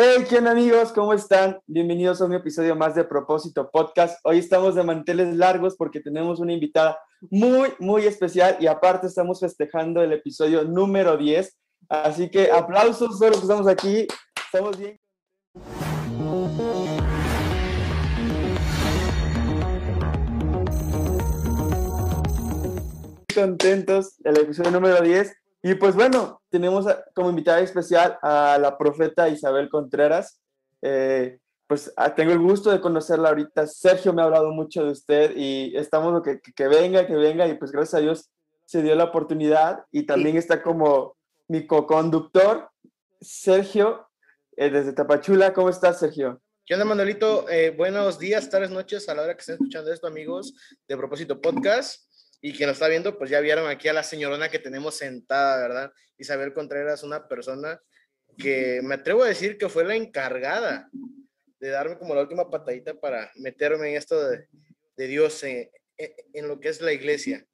Hey, ¿qué onda amigos? ¿Cómo están? Bienvenidos a un episodio más de Propósito Podcast. Hoy estamos de manteles largos porque tenemos una invitada muy, muy especial y aparte estamos festejando el episodio número 10. Así que aplausos los que estamos aquí. Estamos bien. Contentos, el episodio número 10. Y pues bueno, tenemos como invitada especial a la profeta Isabel Contreras. Eh, pues ah, tengo el gusto de conocerla ahorita. Sergio me ha hablado mucho de usted y estamos lo que, que venga, que venga y pues gracias a Dios se dio la oportunidad y también está como mi co-conductor, Sergio, eh, desde Tapachula. ¿Cómo estás, Sergio? ¿Qué onda, Manuelito? Eh, buenos días, tardes, noches, a la hora que estén escuchando esto, amigos de Propósito Podcast. Y quien lo está viendo, pues ya vieron aquí a la señorona que tenemos sentada, ¿verdad? Isabel Contreras, una persona que me atrevo a decir que fue la encargada de darme como la última patadita para meterme en esto de, de Dios, en, en, lo que es la iglesia,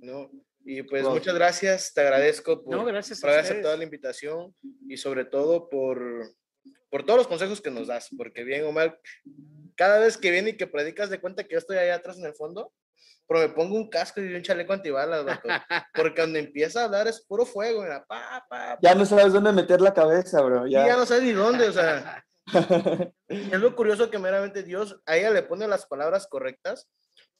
¿no? Y pues muchas gracias, te agradezco por, gracias por haber aceptado la invitación y sobre todo por, por todos los consejos que nos das, porque bien o mal, cada vez que viene y que predicas de cuenta que yo estoy allá atrás en el fondo, pero me pongo un casco y un chaleco antibalas, doctor. Porque cuando empieza a hablar es puro fuego, mira, pa, pa, Ya no sabes dónde meter la cabeza, bro. Ya, ya no sabes ni dónde, o sea. es lo curioso que meramente Dios a ella le pone las palabras correctas,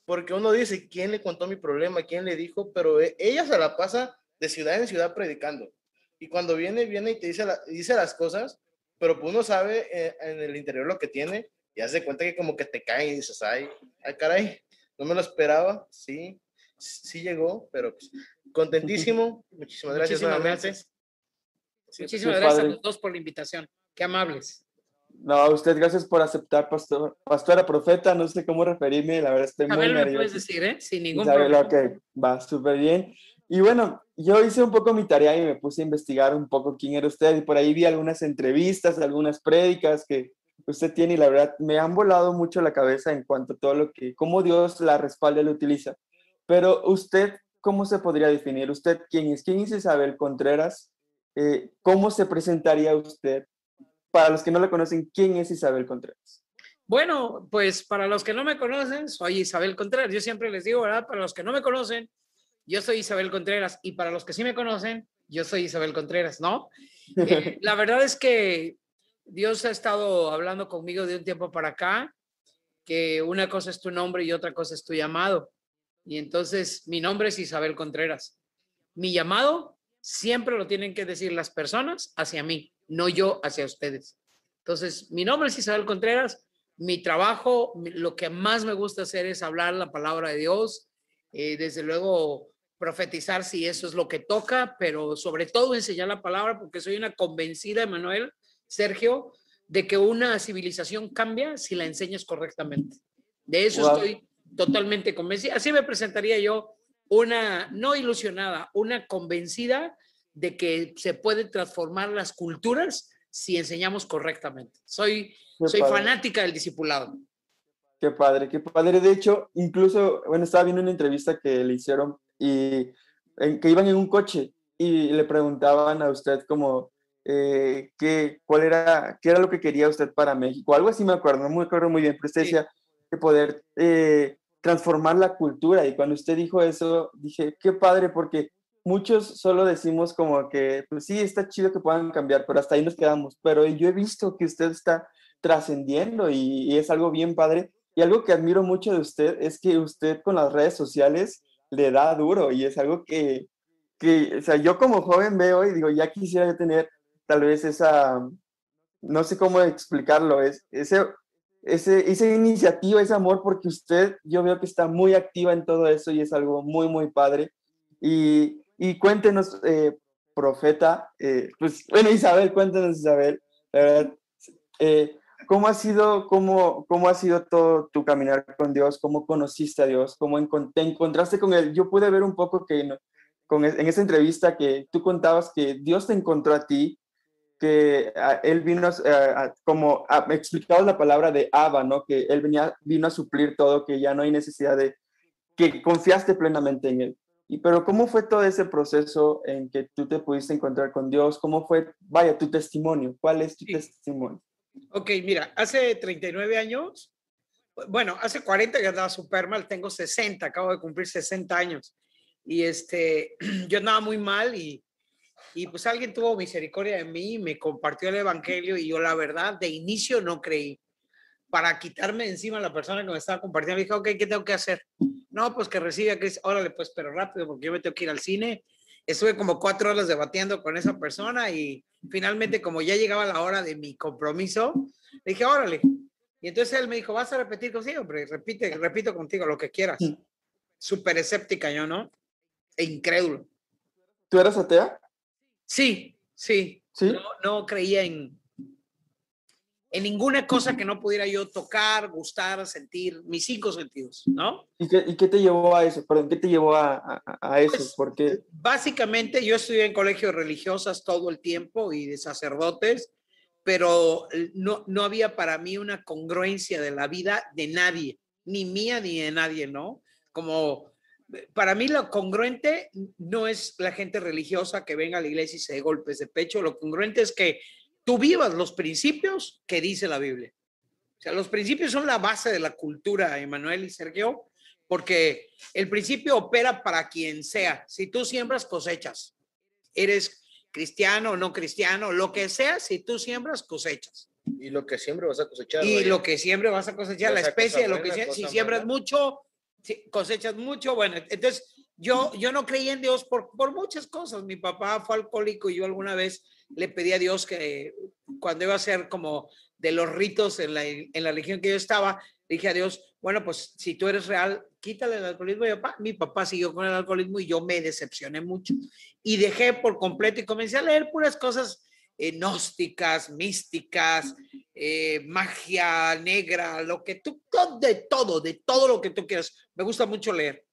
porque uno dice, ¿quién le contó mi problema? ¿Quién le dijo? Pero e, ella se la pasa de ciudad en ciudad predicando. Y cuando viene, viene y te dice, dice las cosas, pero uno sabe eh, en el interior lo que tiene y hace cuenta que como que te caen y dices, ay, ay, caray, no me lo esperaba, sí, sí llegó, pero pues, contentísimo. Muchísimas gracias Muchísimas Gracias. Muchísimas gracias a los dos por la invitación. Qué amables. No, a usted gracias por aceptar, pastor, pastora, profeta, no sé cómo referirme, la verdad estoy muy nervioso. puedes decir, ¿eh? Sin ningún problema. Ok, va súper bien. Y bueno, yo hice un poco mi tarea y me puse a investigar un poco quién era usted y por ahí vi algunas entrevistas, algunas prédicas que usted tiene y la verdad me han volado mucho la cabeza en cuanto a todo lo que, cómo Dios la respalda y la utiliza. Pero usted, ¿cómo se podría definir? ¿Usted quién es? ¿Quién es Isabel Contreras? Eh, ¿Cómo se presentaría usted? Para los que no la conocen, ¿quién es Isabel Contreras? Bueno, pues para los que no me conocen, soy Isabel Contreras. Yo siempre les digo, ¿verdad? Para los que no me conocen, yo soy Isabel Contreras. Y para los que sí me conocen, yo soy Isabel Contreras, ¿no? Eh, la verdad es que Dios ha estado hablando conmigo de un tiempo para acá, que una cosa es tu nombre y otra cosa es tu llamado. Y entonces mi nombre es Isabel Contreras. Mi llamado siempre lo tienen que decir las personas hacia mí, no yo hacia ustedes. Entonces, mi nombre es Isabel Contreras. Mi trabajo, lo que más me gusta hacer es hablar la palabra de Dios. Eh, desde luego, profetizar si eso es lo que toca, pero sobre todo enseñar la palabra porque soy una convencida, Emanuel, Sergio, de que una civilización cambia si la enseñas correctamente. De eso estoy totalmente convencida. Así me presentaría yo una, no ilusionada, una convencida de que se pueden transformar las culturas si enseñamos correctamente. Soy, soy fanática del discipulado. Qué padre, qué padre. De hecho, incluso, bueno, estaba viendo una entrevista que le hicieron y que iban en un coche y le preguntaban a usted como, eh, qué, cuál era, qué era lo que quería usted para México. Algo así me acuerdo, no me acuerdo muy bien, pero usted decía que poder eh, transformar la cultura. Y cuando usted dijo eso, dije, qué padre, porque muchos solo decimos como que, pues sí, está chido que puedan cambiar, pero hasta ahí nos quedamos. Pero yo he visto que usted está trascendiendo y, y es algo bien padre. Y algo que admiro mucho de usted es que usted con las redes sociales le da duro y es algo que, que, o sea, yo como joven veo y digo, ya quisiera yo tener tal vez esa, no sé cómo explicarlo, es ese, ese, esa iniciativa, ese amor, porque usted, yo veo que está muy activa en todo eso y es algo muy, muy padre. Y, cuéntenos, eh, profeta, eh, pues bueno, Isabel, cuéntenos, Isabel, eh, ¿cómo, ha sido, cómo, ¿cómo ha sido todo tu caminar con Dios? ¿Cómo conociste a Dios? ¿Cómo te encontraste con Él? Yo pude ver un poco que en esa entrevista que tú contabas que Dios te encontró a ti que ah, él vino eh, como a, explicado la palabra de Abba, ¿no? Que él venía, vino a suplir todo, que ya no hay necesidad de que confiaste plenamente en él. Y, pero ¿cómo fue todo ese proceso en que tú te pudiste encontrar con Dios? ¿Cómo fue, vaya, tu testimonio? ¿Cuál es tu testimonio? Ok, mira, hace 39 años, bueno, hace 40 que andaba súper mal, tengo 60, acabo de cumplir 60 años. Y este, yo andaba muy mal y, y pues alguien tuvo misericordia de mí, me compartió el Evangelio y yo la verdad de inicio no creí para quitarme encima a la persona que me estaba compartiendo. Dije, ok, ¿qué tengo que hacer? No, pues que recibe a Cristo. Órale, pues, pero rápido, porque yo me tengo que ir al cine. Estuve como cuatro horas debatiendo con esa persona y finalmente, como ya llegaba la hora de mi compromiso, dije, órale. Y entonces él me dijo, ¿vas a repetir contigo? Hombre, repite, repito contigo lo que quieras. Súper escéptica yo, ¿no? E incrédulo. ¿Tú eras atea? Sí, sí. ¿Sí? No, no creía en, en ninguna cosa que no pudiera yo tocar, gustar, sentir, mis cinco sentidos, ¿no? ¿Y qué, y qué te llevó a eso? Perdón, ¿qué te llevó a, a, a eso? Pues, Porque Básicamente yo estudié en colegios religiosas todo el tiempo y de sacerdotes, pero no, no había para mí una congruencia de la vida de nadie, ni mía ni de nadie, ¿no? Como para mí lo congruente no es la gente religiosa que venga a la iglesia y se dé golpes de pecho, lo congruente es que tú vivas los principios que dice la Biblia. O sea, los principios son la base de la cultura, Emanuel y Sergio, porque el principio opera para quien sea. Si tú siembras, cosechas. Eres cristiano o no cristiano, lo que sea, si tú siembras, cosechas. Y lo que siempre vas a cosechar. Y vaya. lo que siempre vas a cosechar, la especie de lo que sea, si siembras mucho, si cosechas mucho, bueno, entonces yo, yo no creí en Dios por, por muchas cosas. Mi papá fue alcohólico y yo alguna vez le pedí a Dios que cuando iba a ser como de los ritos en la, en la religión que yo estaba, dije a Dios, bueno, pues si tú eres real, quítale el alcoholismo. Mi papá, mi papá siguió con el alcoholismo y yo me decepcioné mucho. Y dejé por completo y comencé a leer puras cosas eh, gnósticas, místicas, eh, magia negra, lo que tú, de todo, de todo lo que tú quieras. Me gusta mucho leer.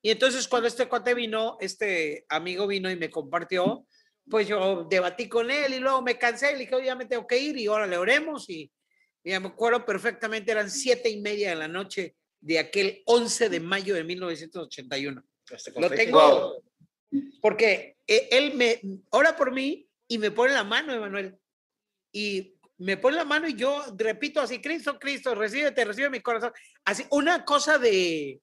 Y entonces cuando este cuate vino, este amigo vino y me compartió, pues yo debatí con él y luego me cansé y le dije, oye, ya me tengo que ir y ahora le oremos y, y me acuerdo perfectamente, eran siete y media de la noche de aquel 11 de mayo de 1981. Hasta con Lo tengo porque eh, él me ora por mí y me pone la mano, Emanuel. Y me pone la mano y yo repito así, Cristo, Cristo, recíbete, recibe mi corazón. Así, una cosa de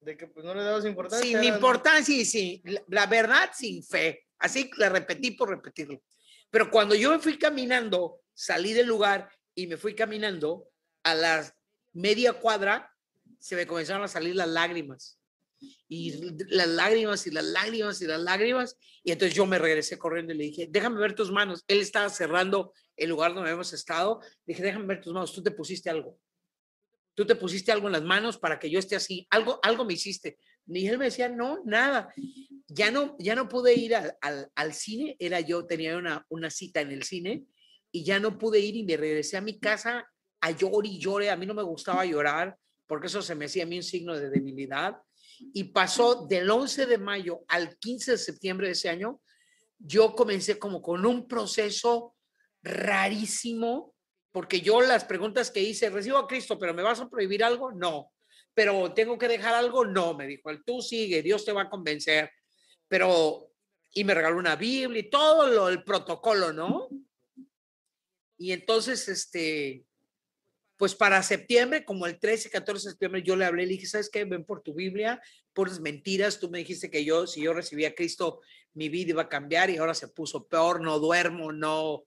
De que pues no le dabas importancia. sin importancia y sin, la, la verdad sin fe. Así la repetí por repetirlo. Pero cuando yo me fui caminando, salí del lugar y me fui caminando a la media cuadra, se me comenzaron a salir las lágrimas. Y las lágrimas y las lágrimas y las lágrimas. Y entonces yo me regresé corriendo y le dije, déjame ver tus manos. Él estaba cerrando el lugar donde habíamos estado. Le dije, déjame ver tus manos. Tú te pusiste algo. Tú te pusiste algo en las manos para que yo esté así. Algo, algo me hiciste. Y él me decía, no, nada. Ya no, ya no pude ir al, al, al cine. Era yo, tenía una, una cita en el cine y ya no pude ir y me regresé a mi casa a llorar y llore. A mí no me gustaba llorar porque eso se me hacía a mí un signo de debilidad. Y pasó del 11 de mayo al 15 de septiembre de ese año, yo comencé como con un proceso rarísimo, porque yo las preguntas que hice, recibo a Cristo, pero ¿me vas a prohibir algo? No. Pero tengo que dejar algo? No, me dijo él, tú sigue, Dios te va a convencer. Pero, y me regaló una Biblia y todo lo, el protocolo, ¿no? Y entonces, este, pues para septiembre, como el 13, 14 de septiembre, yo le hablé, le dije, ¿sabes qué? Ven por tu Biblia, puras mentiras, tú me dijiste que yo, si yo recibía a Cristo, mi vida iba a cambiar y ahora se puso peor, no duermo, no,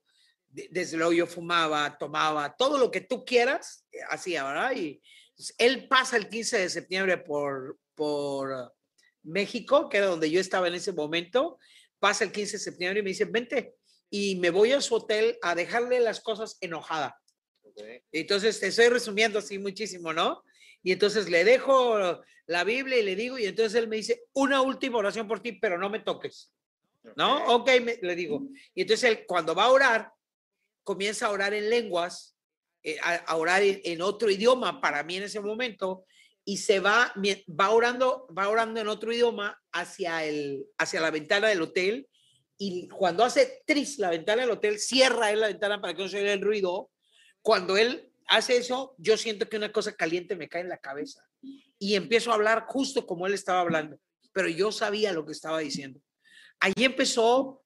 de- desde luego yo fumaba, tomaba, todo lo que tú quieras, eh, hacía, ¿verdad? Y él pasa el 15 de septiembre por, por México, que era donde yo estaba en ese momento, pasa el 15 de septiembre y me dice, vente, y me voy a su hotel a dejarle las cosas enojada. Ok. Entonces, te estoy resumiendo así muchísimo, ¿no? Y entonces le dejo la Biblia y le digo, y entonces él me dice, una última oración por ti, pero no me toques, ¿no? Ok, me- le digo. Y entonces él, cuando va a orar, comienza a orar en lenguas, eh, a, a orar en, en otro idioma para mí en ese momento, y se va, va orando, va orando en otro idioma hacia, el, hacia la ventana del hotel, y cuando hace tris la ventana del hotel, cierra él la ventana para que no se oiga el ruido, cuando él hace eso, yo siento que una cosa caliente me cae en la cabeza y empiezo a hablar justo como él estaba hablando. pero yo sabía lo que estaba diciendo. Ahí empezó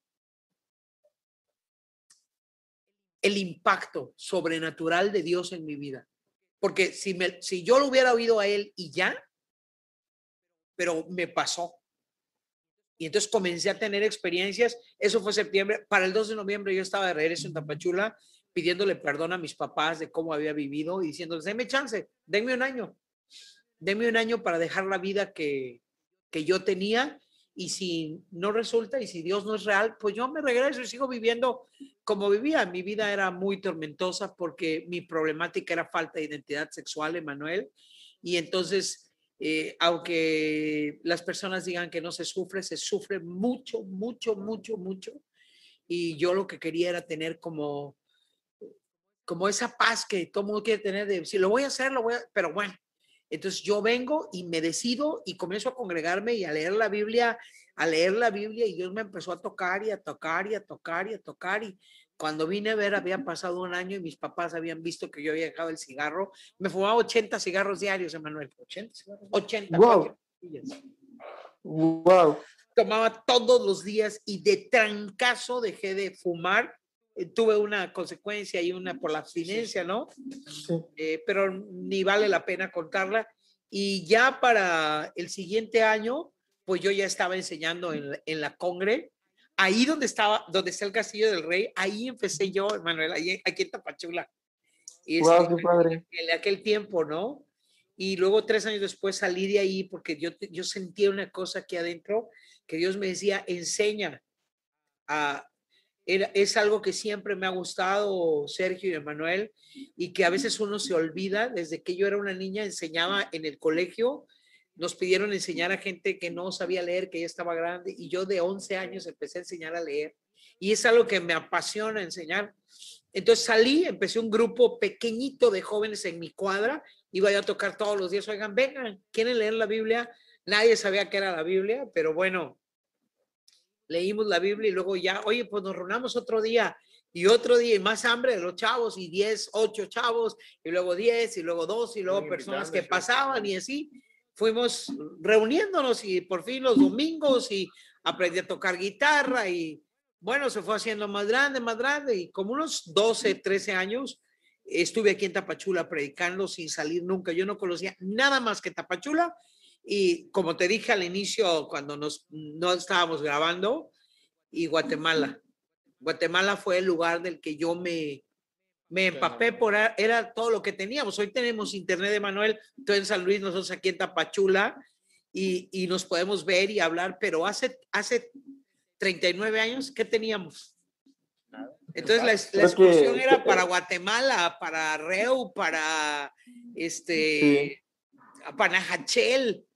el impacto sobrenatural de Dios en mi vida. Porque si, me, si yo lo hubiera oído a él y ya, pero me pasó. Y entonces comencé a tener experiencias. Eso fue septiembre. Para el 2 de noviembre yo estaba de regreso en Tapachula pidiéndole perdón a mis papás de cómo había vivido y diciéndoles, denme chance, denme un año. Denme un año para dejar la vida que, que yo tenía y si no resulta y si Dios no es real, pues yo me regreso y sigo viviendo como vivía. Mi vida era muy tormentosa porque mi problemática era falta de identidad sexual, Emanuel. Y entonces, eh, aunque las personas digan que no se sufre, se sufre mucho, mucho, mucho, mucho. Y yo lo que quería era tener como como esa paz que todo mundo quiere tener de si lo voy a hacer, lo voy a, pero bueno. Entonces yo vengo y me decido y comienzo a congregarme y a leer la Biblia, a leer la Biblia y Dios me empezó a tocar y a tocar y a tocar y a tocar y cuando vine a ver había pasado un año y mis papás habían visto que yo había dejado el cigarro. Me fumaba 80 cigarros diarios, Emanuel. 80 cigarros. 80. Wow. Wow. Tomaba todos los días y de trancazo dejé de fumar tuve una consecuencia y una por la abstinencia, ¿no? Eh, pero ni vale la pena contarla. Y ya para el siguiente año, pues yo ya estaba enseñando en, en la Congre, ahí donde estaba, donde está el Castillo del Rey, ahí empecé yo, Manuel, ahí, aquí en Tapachula. Y wow, qué padre. En aquel tiempo, ¿no? Y luego tres años después salí de ahí porque yo, yo sentía una cosa aquí adentro que Dios me decía, enseña a, es algo que siempre me ha gustado, Sergio y Emanuel, y que a veces uno se olvida. Desde que yo era una niña, enseñaba en el colegio, nos pidieron enseñar a gente que no sabía leer, que ya estaba grande, y yo de 11 años empecé a enseñar a leer. Y es algo que me apasiona enseñar. Entonces salí, empecé un grupo pequeñito de jóvenes en mi cuadra, iba yo a tocar todos los días, oigan, vengan, ¿quieren leer la Biblia? Nadie sabía qué era la Biblia, pero bueno, leímos la Biblia y luego ya, oye, pues nos reunamos otro día y otro día y más hambre de los chavos y 10, 8 chavos y luego 10 y luego 2 y luego personas que pasaban y así. Fuimos reuniéndonos y por fin los domingos y aprendí a tocar guitarra y bueno, se fue haciendo más grande, más grande y como unos 12, 13 años estuve aquí en Tapachula predicando sin salir nunca. Yo no conocía nada más que Tapachula y como te dije al inicio, cuando nos, no estábamos grabando, y Guatemala. Guatemala fue el lugar del que yo me, me empapé por, era todo lo que teníamos. Hoy tenemos internet de Manuel, tú en San Luis, nosotros aquí en Tapachula, y, y nos podemos ver y hablar, pero hace, hace 39 años, ¿qué teníamos? Entonces la, la excursión era para Guatemala, para Reu, para este, para Najachel,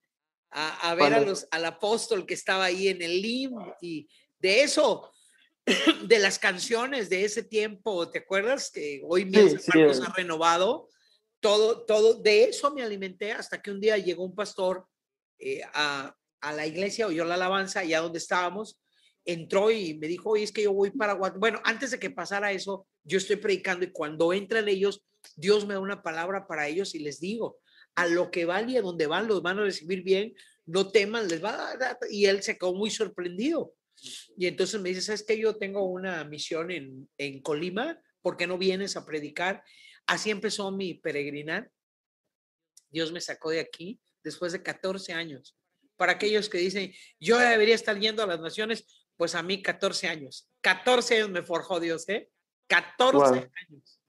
a, ver a los, al apóstol que estaba ahí en el LIM y de eso, de las canciones de ese tiempo, ¿te acuerdas? Que hoy mi sí, ha renovado. Todo, todo, de eso me alimenté hasta que un día llegó un pastor eh, a, a, la iglesia, oyó la alabanza, allá donde estábamos, entró y me dijo, oye, es que yo voy para Guatemala. Bueno, antes de que pasara eso, yo estoy predicando y cuando entran ellos, Dios me da una palabra para ellos y les digo, a lo que van y a donde van, los van a recibir bien, no teman, les va a dar. Y él se quedó muy sorprendido. Y entonces me dice, ¿sabes qué? Yo tengo una misión en, en Colima, ¿por qué no vienes a predicar? Así empezó mi peregrinar. Dios me sacó de aquí después de 14 años. Para aquellos que dicen, yo debería estar yendo a las naciones, pues a mí 14 años. 14 años me forjó Dios, ¿eh? 14 años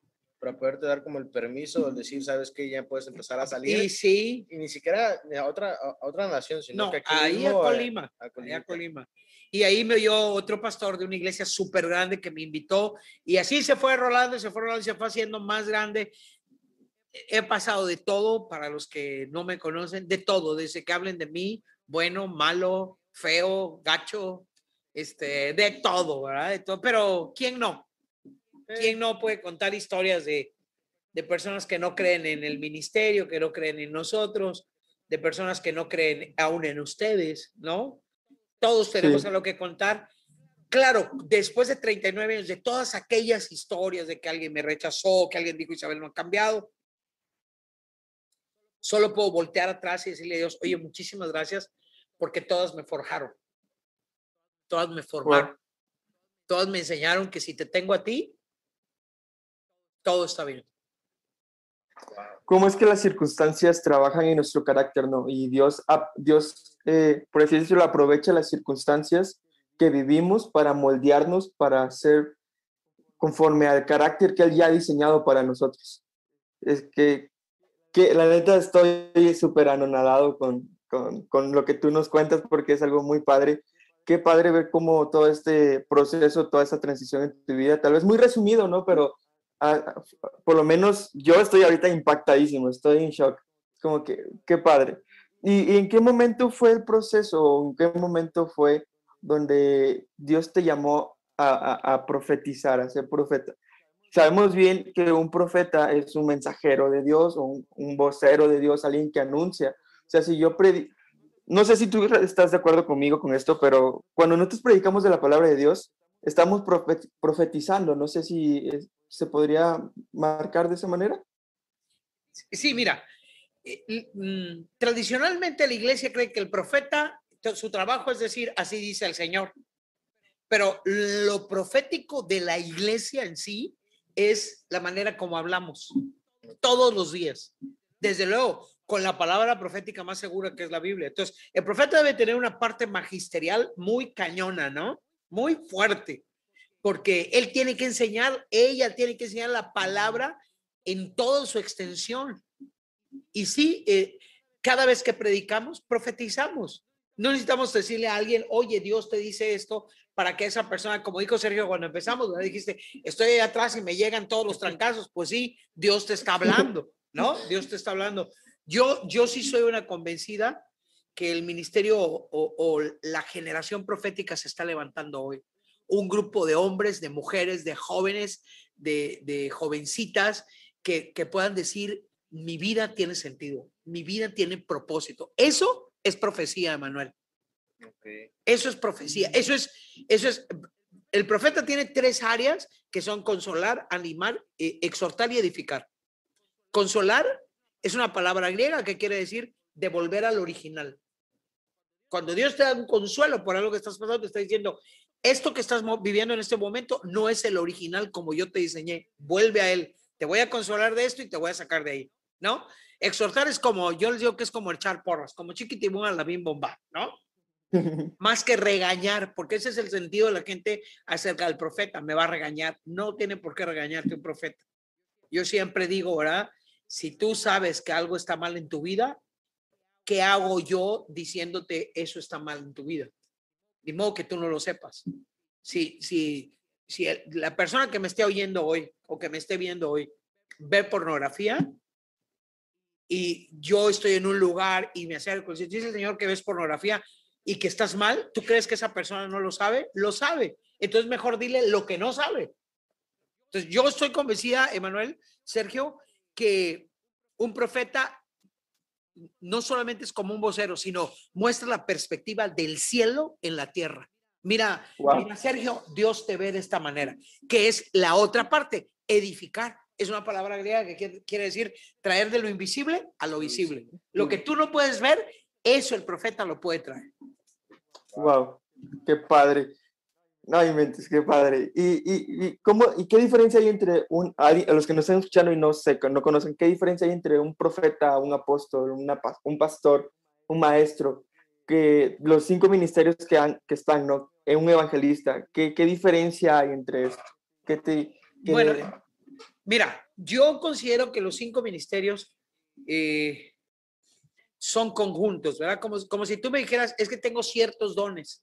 para poderte dar como el permiso de decir, sabes que ya puedes empezar a salir. Sí, sí. Y ni siquiera a otra, a otra nación, sino que aquí ahí a Colima, a, Colima. a Colima. Y ahí me oyó otro pastor de una iglesia súper grande que me invitó y así se fue rolando, se fue rolando y se fue haciendo más grande. He pasado de todo, para los que no me conocen, de todo, desde que hablen de mí, bueno, malo, feo, gacho, este, de todo, ¿verdad? De todo, pero ¿quién no? ¿Quién no puede contar historias de, de personas que no creen en el ministerio, que no creen en nosotros, de personas que no creen aún en ustedes, ¿no? Todos tenemos algo que contar. Claro, después de 39 años, de todas aquellas historias de que alguien me rechazó, que alguien dijo Isabel no ha cambiado, solo puedo voltear atrás y decirle a Dios, oye, muchísimas gracias porque todas me forjaron. Todas me formaron. Todas me enseñaron que si te tengo a ti, todo está bien. ¿Cómo es que las circunstancias trabajan en nuestro carácter, no? Y Dios, Dios eh, por así decirlo, aprovecha las circunstancias que vivimos para moldearnos, para ser conforme al carácter que Él ya ha diseñado para nosotros. Es que, que la neta estoy súper anonadado con, con, con, lo que tú nos cuentas porque es algo muy padre. Qué padre ver cómo todo este proceso, toda esa transición en tu vida, tal vez muy resumido, ¿no? Pero por lo menos yo estoy ahorita impactadísimo, estoy en shock. Como que, qué padre. ¿Y, en qué momento fue el proceso? ¿En qué momento fue donde Dios te llamó a, profetizar, a ser profeta? Sabemos bien que un profeta es un mensajero de Dios o un, vocero de Dios, alguien que anuncia. O sea, si yo predico, no sé si tú estás de acuerdo conmigo con esto, pero cuando nosotros predicamos de la palabra de Dios, estamos profetizando. No sé si se podría marcar de esa manera. Sí, mira, eh, mm, tradicionalmente la iglesia cree que el profeta, su trabajo es decir, así dice el Señor. Pero lo profético de la iglesia en sí es la manera como hablamos todos los días. Desde luego, con la palabra profética más segura que es la Biblia. Entonces, el profeta debe tener una parte magisterial muy cañona, ¿no? Muy fuerte porque él tiene que enseñar, ella tiene que enseñar la palabra en toda su extensión. Y sí, eh, cada vez que predicamos, profetizamos. No necesitamos decirle a alguien, oye, Dios te dice esto para que esa persona, como dijo Sergio cuando empezamos, dijiste, estoy ahí atrás y me llegan todos los trancazos. Pues sí, Dios te está hablando, ¿no? Dios te está hablando. Yo, yo sí soy una convencida que el ministerio o la generación profética se está levantando hoy un grupo de hombres, de mujeres, de jóvenes, de, jovencitas que, puedan decir, mi vida tiene sentido, mi vida tiene propósito. Eso es profecía, Emanuel. Eso es profecía. Eso es, eso es, el profeta tiene tres áreas que son consolar, animar, eh, exhortar y edificar. Consolar es una palabra griega que quiere decir devolver al original. Cuando Dios te da un consuelo por algo que estás pasando, te está diciendo, esto que estás viviendo en este momento no es el original como yo te diseñé. Vuelve a él. Te voy a consolar de esto y te voy a sacar de ahí, ¿no? Exhortar es como, yo les digo que es como echar porras, como chiquitibum a la bim bomba, ¿no? Más que regañar, porque ese es el sentido de la gente acerca del profeta. Me va a regañar. No tiene por qué regañarte un profeta. Yo siempre digo, ¿verdad? Si tú sabes que algo está mal en tu vida, ¿qué hago yo diciéndote eso está mal en tu vida? Ni modo que tú no lo sepas. Si, si, si la persona que me esté oyendo hoy o que me esté viendo hoy ve pornografía y yo estoy en un lugar y me acerco y dice el Señor que ves pornografía y que estás mal, ¿tú crees que esa persona no lo sabe? Lo sabe. Entonces mejor dile lo que no sabe. Entonces yo estoy convencida, Emanuel, Sergio, que un profeta no solamente es como un vocero, sino muestra la perspectiva del cielo en la tierra. Mira, Sergio, Dios te ve de esta manera, que es la otra parte, edificar. Es una palabra griega que quiere, decir traer de lo invisible a lo visible. Lo que tú no puedes ver, eso el profeta lo puede traer. Wow, qué padre. No mentes, qué padre. ¿Y, y, cómo, ¿Y qué diferencia hay entre un, a los que nos están escuchando y no sé, no conocen, qué diferencia hay entre un profeta, un apóstol, una, un pastor, un maestro, que los cinco ministerios que, han, que están, ¿no? En un evangelista, ¿qué, qué diferencia hay entre esto? ¿Qué te, bueno, mira, yo considero que los cinco ministerios eh, son conjuntos, ¿verdad? Como, como si tú me dijeras, es que tengo ciertos dones.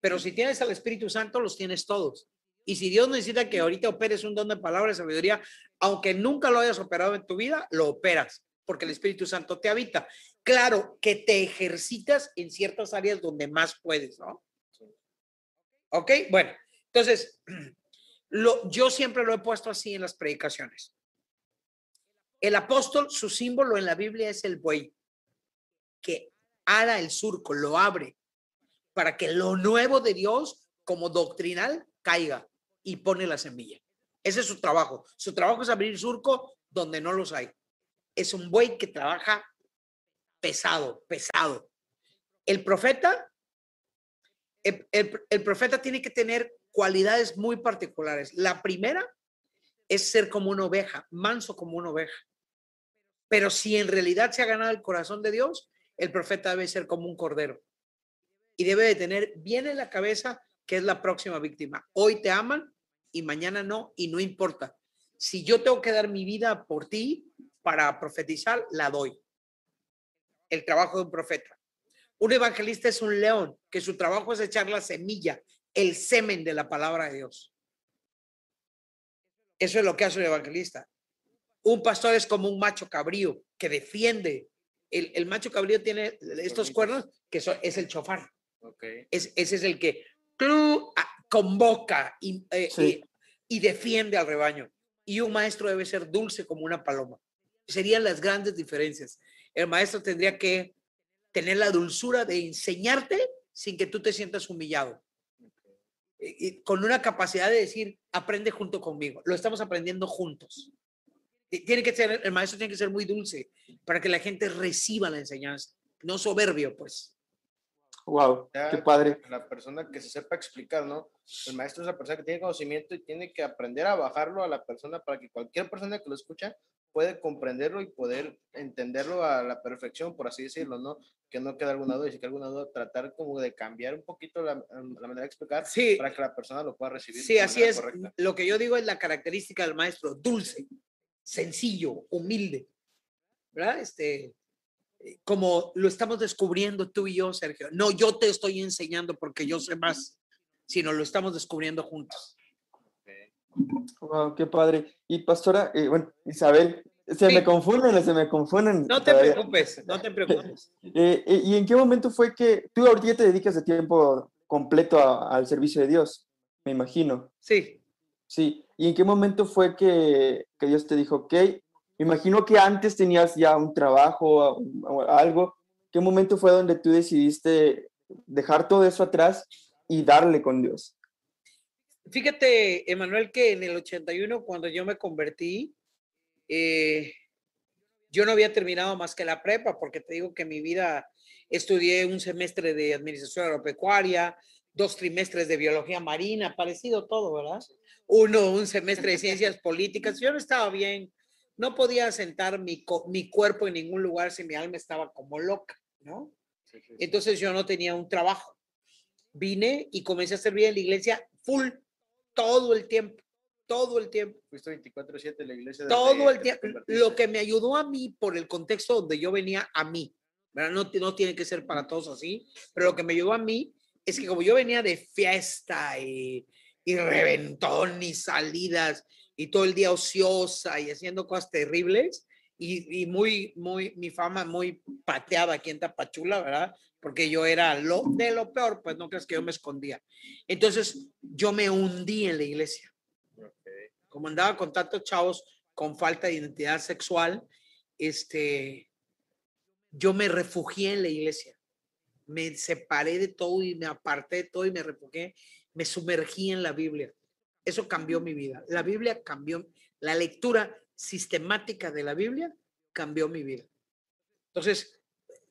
Pero si tienes al Espíritu Santo, los tienes todos. Y si Dios necesita que ahorita operes un don de palabra sabiduría, aunque nunca lo hayas operado en tu vida, lo operas, porque el Espíritu Santo te habita. Claro que te ejercitas en ciertas áreas donde más puedes, ¿no? Ok, bueno, entonces, lo, yo siempre lo he puesto así en las predicaciones. El apóstol, su símbolo en la Biblia es el buey, que ara el surco, lo abre, para que lo nuevo de Dios como doctrinal caiga y pone la semilla. Ese es su trabajo. Su trabajo es abrir surco donde no los hay. Es un buey que trabaja pesado, pesado. El profeta, el, el profeta tiene que tener cualidades muy particulares. La primera es ser como una oveja, manso como una oveja. Pero si en realidad se ha ganado el corazón de Dios, el profeta debe ser como un cordero y debe de tener bien en la cabeza que es la próxima víctima. Hoy te aman y mañana no, y no importa. Si yo tengo que dar mi vida por ti para profetizar, la doy. El trabajo de un profeta. Un evangelista es un león, que su trabajo es echar la semilla, el semen de la palabra de Dios. Eso es lo que hace un evangelista. Un pastor es como un macho cabrío que defiende. El, macho cabrío tiene estos cuernos que es el chofar. Es, ese es el que ah, convoca eh, y, y, defiende al rebaño. Y un maestro debe ser dulce como una paloma. Serían las grandes diferencias. El maestro tendría que tener la dulzura de enseñarte sin que tú te sientas humillado. Y con una capacidad de decir, aprende junto conmigo. Lo estamos aprendiendo juntos. Tiene que ser, el maestro tiene que ser muy dulce para que la gente reciba la enseñanza, no soberbio, pues. Wow, qué padre. La persona que se sepa explicar, ¿no? El maestro es la persona que tiene conocimiento y tiene que aprender a bajarlo a la persona para que cualquier persona que lo escucha puede comprenderlo y poder entenderlo a la perfección, por así decirlo, ¿no? Que no quede alguna duda y si queda alguna duda, tratar como de cambiar un poquito la, la manera de explicar sí. para que la persona lo pueda recibir. Sí, así es. Lo que yo digo es la característica del maestro, dulce, sencillo, humilde, ¿verdad? Este, como lo estamos descubriendo tú y yo, Sergio. No, yo te estoy enseñando porque yo sé más, sino lo estamos descubriendo juntos. Wow, qué padre. Y pastora, eh, bueno, Isabel, se me confunden, se me confunden. No te preocupes, no te preocupes. Eh, eh, ¿Y en qué momento fue que tú ahorita te dedicas de tiempo completo al servicio de Dios? Me imagino. Sí. Sí. ¿Y en qué momento fue que, que Dios te dijo, ok, imagino que antes tenías ya un trabajo o algo. ¿Qué momento fue donde tú decidiste dejar todo eso atrás y darle con Dios? Fíjate, Emanuel, que en el 81, cuando yo me convertí, eh, yo no había terminado más que la prepa, porque te digo que mi vida estudié un semestre de administración agropecuaria, dos trimestres de biología marina, parecido todo, ¿verdad? Uno, un semestre de ciencias políticas. Yo no estaba bien no podía sentar mi, mi cuerpo en ningún lugar si mi alma estaba como loca, ¿no? Entonces yo no tenía un trabajo. Vine y comencé a servir en la iglesia full, todo el tiempo, todo el tiempo. Fuiste 24-7 en la iglesia. Todo el tiempo. Lo que me ayudó a mí por el contexto donde yo venía, a mí, ¿verdad? No, no tiene que ser para todos así, pero lo que me ayudó a mí es que como yo venía de fiesta y, y reventón y salidas y todo el día ociosa y haciendo cosas terribles y, y, muy, muy, mi fama muy pateada aquí en Tapachula, ¿verdad? Porque yo era lo de lo peor, pues no crees que yo me escondía. Entonces yo me hundí en la iglesia. Como andaba con tantos chavos con falta de identidad sexual, este, yo me refugié en la iglesia. Me separé de todo y me aparté de todo y me refugié, me sumergí en la Biblia. Eso cambió mi vida. La Biblia cambió, la lectura sistemática de la Biblia cambió mi vida. Entonces,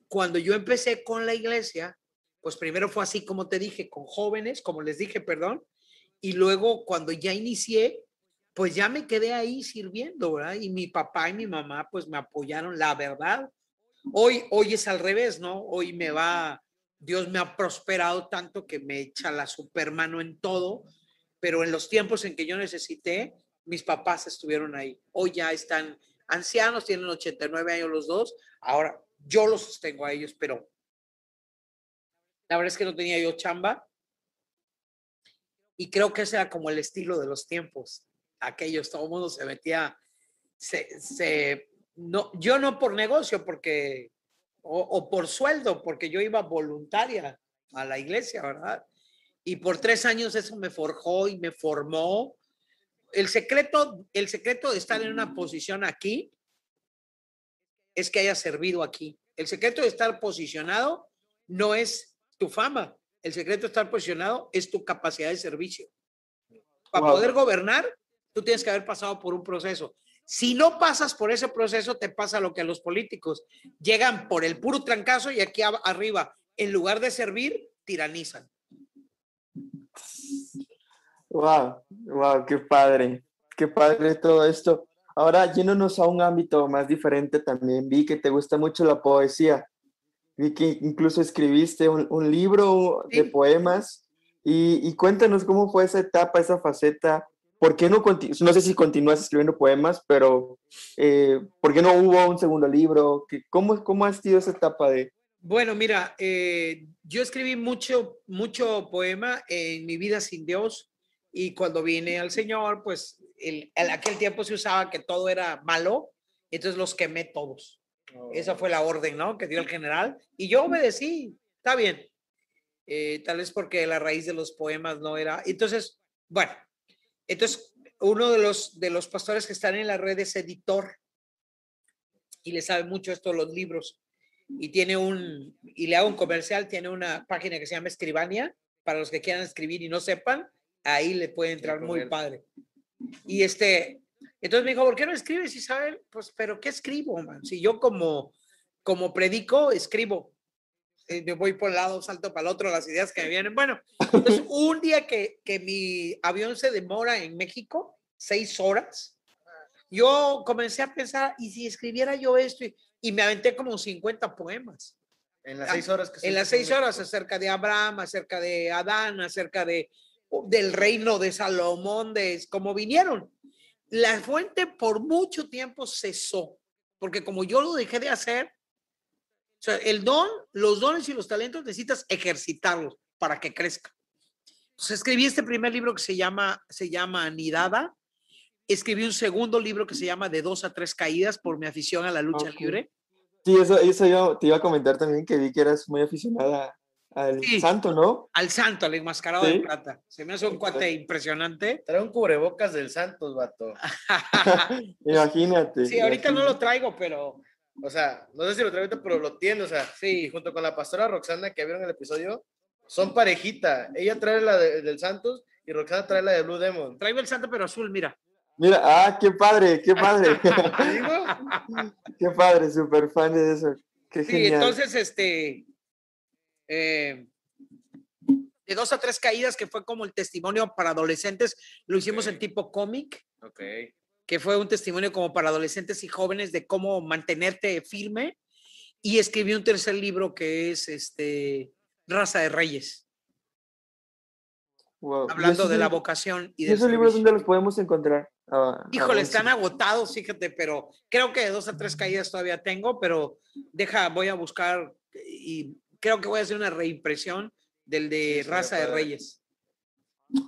cuando yo empecé con la iglesia, pues primero fue así como te dije, con jóvenes, como les dije, perdón, y luego cuando ya inicié, pues ya me quedé ahí sirviendo, ¿verdad? Y mi papá y mi mamá pues me apoyaron, la verdad. Hoy, hoy es al revés, ¿no? Hoy me va, Dios me ha prosperado tanto que me echa la supermano en todo pero en los tiempos en que yo necesité, mis papás estuvieron ahí. Hoy ya están ancianos, tienen 89 años los dos. Ahora yo los sostengo a ellos, pero la verdad es que no tenía yo chamba. Y creo que ese era como el estilo de los tiempos. Aquellos, todo el mundo se metía, se, no, yo no por negocio, porque, o, o por sueldo, porque yo iba voluntaria a la iglesia, ¿verdad? Y por tres años eso me forjó y me formó. El secreto, el secreto de estar en una posición aquí es que haya servido aquí. El secreto de estar posicionado no es tu fama. El secreto de estar posicionado es tu capacidad de servicio. Para poder gobernar, tú tienes que haber pasado por un proceso. Si no pasas por ese proceso, te pasa lo que a los políticos llegan por el puro trancazo y aquí arriba en lugar de servir, tiranizan. Wow, wow, qué padre, qué padre todo esto. Ahora, yéndonos a un ámbito más diferente, también vi que te gusta mucho la poesía. Vi que incluso escribiste un, un libro de poemas y, y cuéntanos cómo fue esa etapa, esa faceta. ¿Por qué no, no sé si continúas escribiendo poemas, pero eh, ¿por qué no hubo un segundo libro? ¿Qué- ¿Cómo, ¿Cómo ha sido esa etapa de, Bueno, mira, eh, yo escribí mucho, mucho poema en mi vida sin Dios y cuando vine al Señor, pues en aquel tiempo se usaba que todo era malo, entonces los quemé todos. Esa fue la orden, ¿no? Que dio el general y yo obedecí. Está bien. Eh, tal vez porque la raíz de los poemas no era. Entonces, bueno, entonces uno de los de los pastores que están en la red es editor y le sabe mucho esto de los libros y tiene un y le hago un comercial, tiene una página que se llama Escribania para los que quieran escribir y no sepan, ahí le puede entrar muy padre. Y este, entonces me dijo, ¿por qué no escribes, Isabel? Pues, pero ¿qué escribo, man? Si yo como, como predico, escribo. Eh, me voy por un lado, salto para el otro, las ideas que me vienen. Bueno, entonces un día que, que mi avión se demora en México, seis horas, yo comencé a pensar, ¿y si escribiera yo esto? Y, y me aventé como 50 poemas En las seis horas que en las seis horas acerca de Abraham, acerca de Adán, acerca de del reino de Salomón, de cómo vinieron. La fuente por mucho tiempo cesó, porque como yo lo dejé de hacer, o sea, el don, los dones y los talentos necesitas ejercitarlos para que crezca. Entonces escribí este primer libro que se llama, se llama Anidada. Escribí un segundo libro que se llama De dos a tres caídas por mi afición a la lucha Ok. libre. Sí, eso, eso yo te iba a comentar también, que vi que eras muy aficionada al Sí. santo, ¿no? Al santo, al enmascarado de Sí. plata. Se me hace un cuate impresionante. Trae un cubrebocas del Santos, vato. Imagínate. Sí, ahorita no lo traigo, pero O sea, no sé si lo ahorita, pero lo tiene, o sea, Sí. junto con la pastora Roxana que vieron el episodio, son parejita. Ella trae la de- del Santos y Roxana trae la de Blue Demon. traigo el santo, pero azul, mira. Mira, ah, qué padre, qué padre. Qué padre, súper fan de eso. Qué Sí, genial. entonces, este, eh, de dos a tres caídas, que fue como el testimonio para adolescentes, lo hicimos en tipo cómic, Ok. que fue un testimonio como para adolescentes y jóvenes de cómo mantenerte firme. Y escribí un tercer libro que es este, Raza de Reyes, Wow. ¿Y hablando esos de la vocación y ¿Y del esos libros dónde los podemos encontrar? Ah, Híjole, están agotados, fíjate, pero creo que de dos a tres caídas todavía tengo, pero deja, voy a buscar y creo que voy a hacer una reimpresión del de Sí, Raza de. Reyes.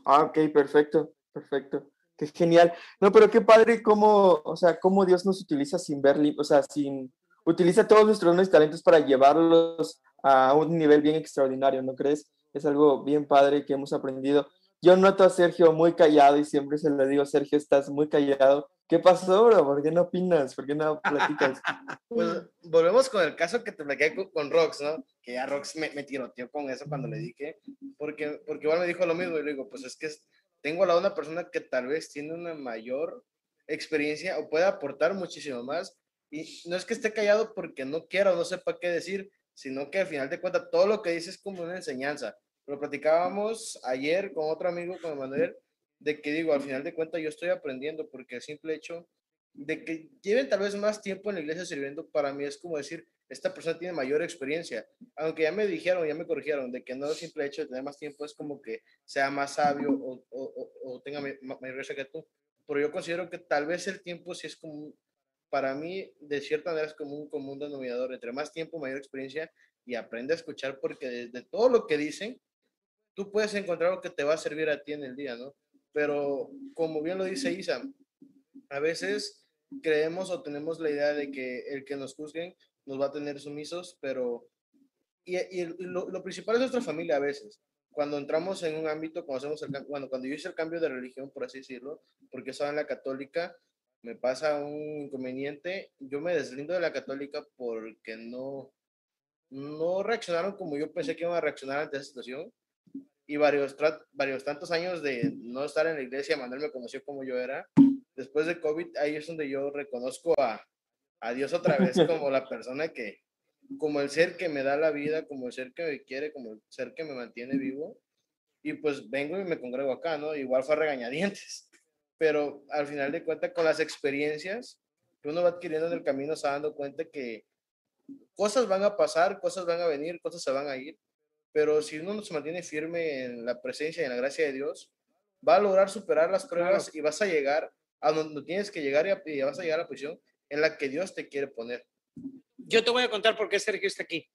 Ah, ok, perfecto, perfecto. Qué genial. No, pero qué padre cómo, o sea, cómo Dios nos utiliza sin ver, o sea, sin, utiliza todos nuestros dones y talentos para llevarlos a un nivel bien extraordinario, ¿no crees? Es algo bien padre que hemos aprendido. Yo noto a Sergio muy callado y siempre se le digo, Sergio, estás muy callado. ¿Qué pasó, bro? ¿Por qué no opinas? ¿Por qué no platicas? Pues volvemos con el caso que te platicé con, con Rox, ¿no? Que ya Rox me, me tiroteó con eso cuando le dije, porque, porque igual me dijo lo mismo y le digo, pues es que tengo al lado una persona que tal vez tiene una mayor experiencia o puede aportar muchísimo más y no es que esté callado porque no quiera o no sepa qué decir, sino que al final de cuentas todo lo que dice es como una enseñanza. Lo platicábamos ayer con otro amigo, con Manuel, de que digo, al final de cuentas yo estoy aprendiendo porque el simple hecho de que lleven tal vez más tiempo en la iglesia sirviendo, para mí es como decir, esta persona tiene mayor experiencia. Aunque ya me dijeron, ya me corrigieron, de que no el simple hecho de tener más tiempo es como que sea más sabio o, o, o- o tenga ma- ma- mayor experiencia que tú. Pero yo considero que tal vez el tiempo sí es como, para mí, de cierta manera es como un común denominador. Entre más tiempo, mayor experiencia y aprende a escuchar porque de, de todo lo que dicen, tú puedes encontrar lo que te va a servir a ti en el día, ¿no? Pero como bien lo dice Isa, a veces creemos o tenemos la idea de que el que nos juzguen nos va a tener sumisos, pero y, y lo, principal es nuestra familia a veces. Cuando entramos en un ámbito, cuando hacemos el, bueno, cuando yo hice el cambio de religión, por así decirlo, porque estaba en la católica, me pasa un inconveniente, yo me deslindo de la católica porque no, no reaccionaron como yo pensé que iban a reaccionar ante esa situación. Y varios, varios tantos años de no estar en la iglesia, Manuel me conoció como yo era. Después de COVID, ahí es donde yo reconozco a, a Dios otra vez como la persona que, como el ser que me da la vida, como el ser que me quiere, como el ser que me mantiene vivo. Y pues vengo y me congrego acá, ¿no? Igual fue regañadientes, pero al final de cuentas, con las experiencias que uno va adquiriendo en el camino, se va dando cuenta que cosas van a pasar, cosas van a venir, cosas se van a ir, pero si uno se mantiene firme en la presencia y en la gracia de Dios, va a lograr superar las pruebas y vas a llegar a donde tienes que llegar y, vas a llegar a la posición en la que Dios te quiere poner. Yo te voy a contar por qué Sergio está aquí.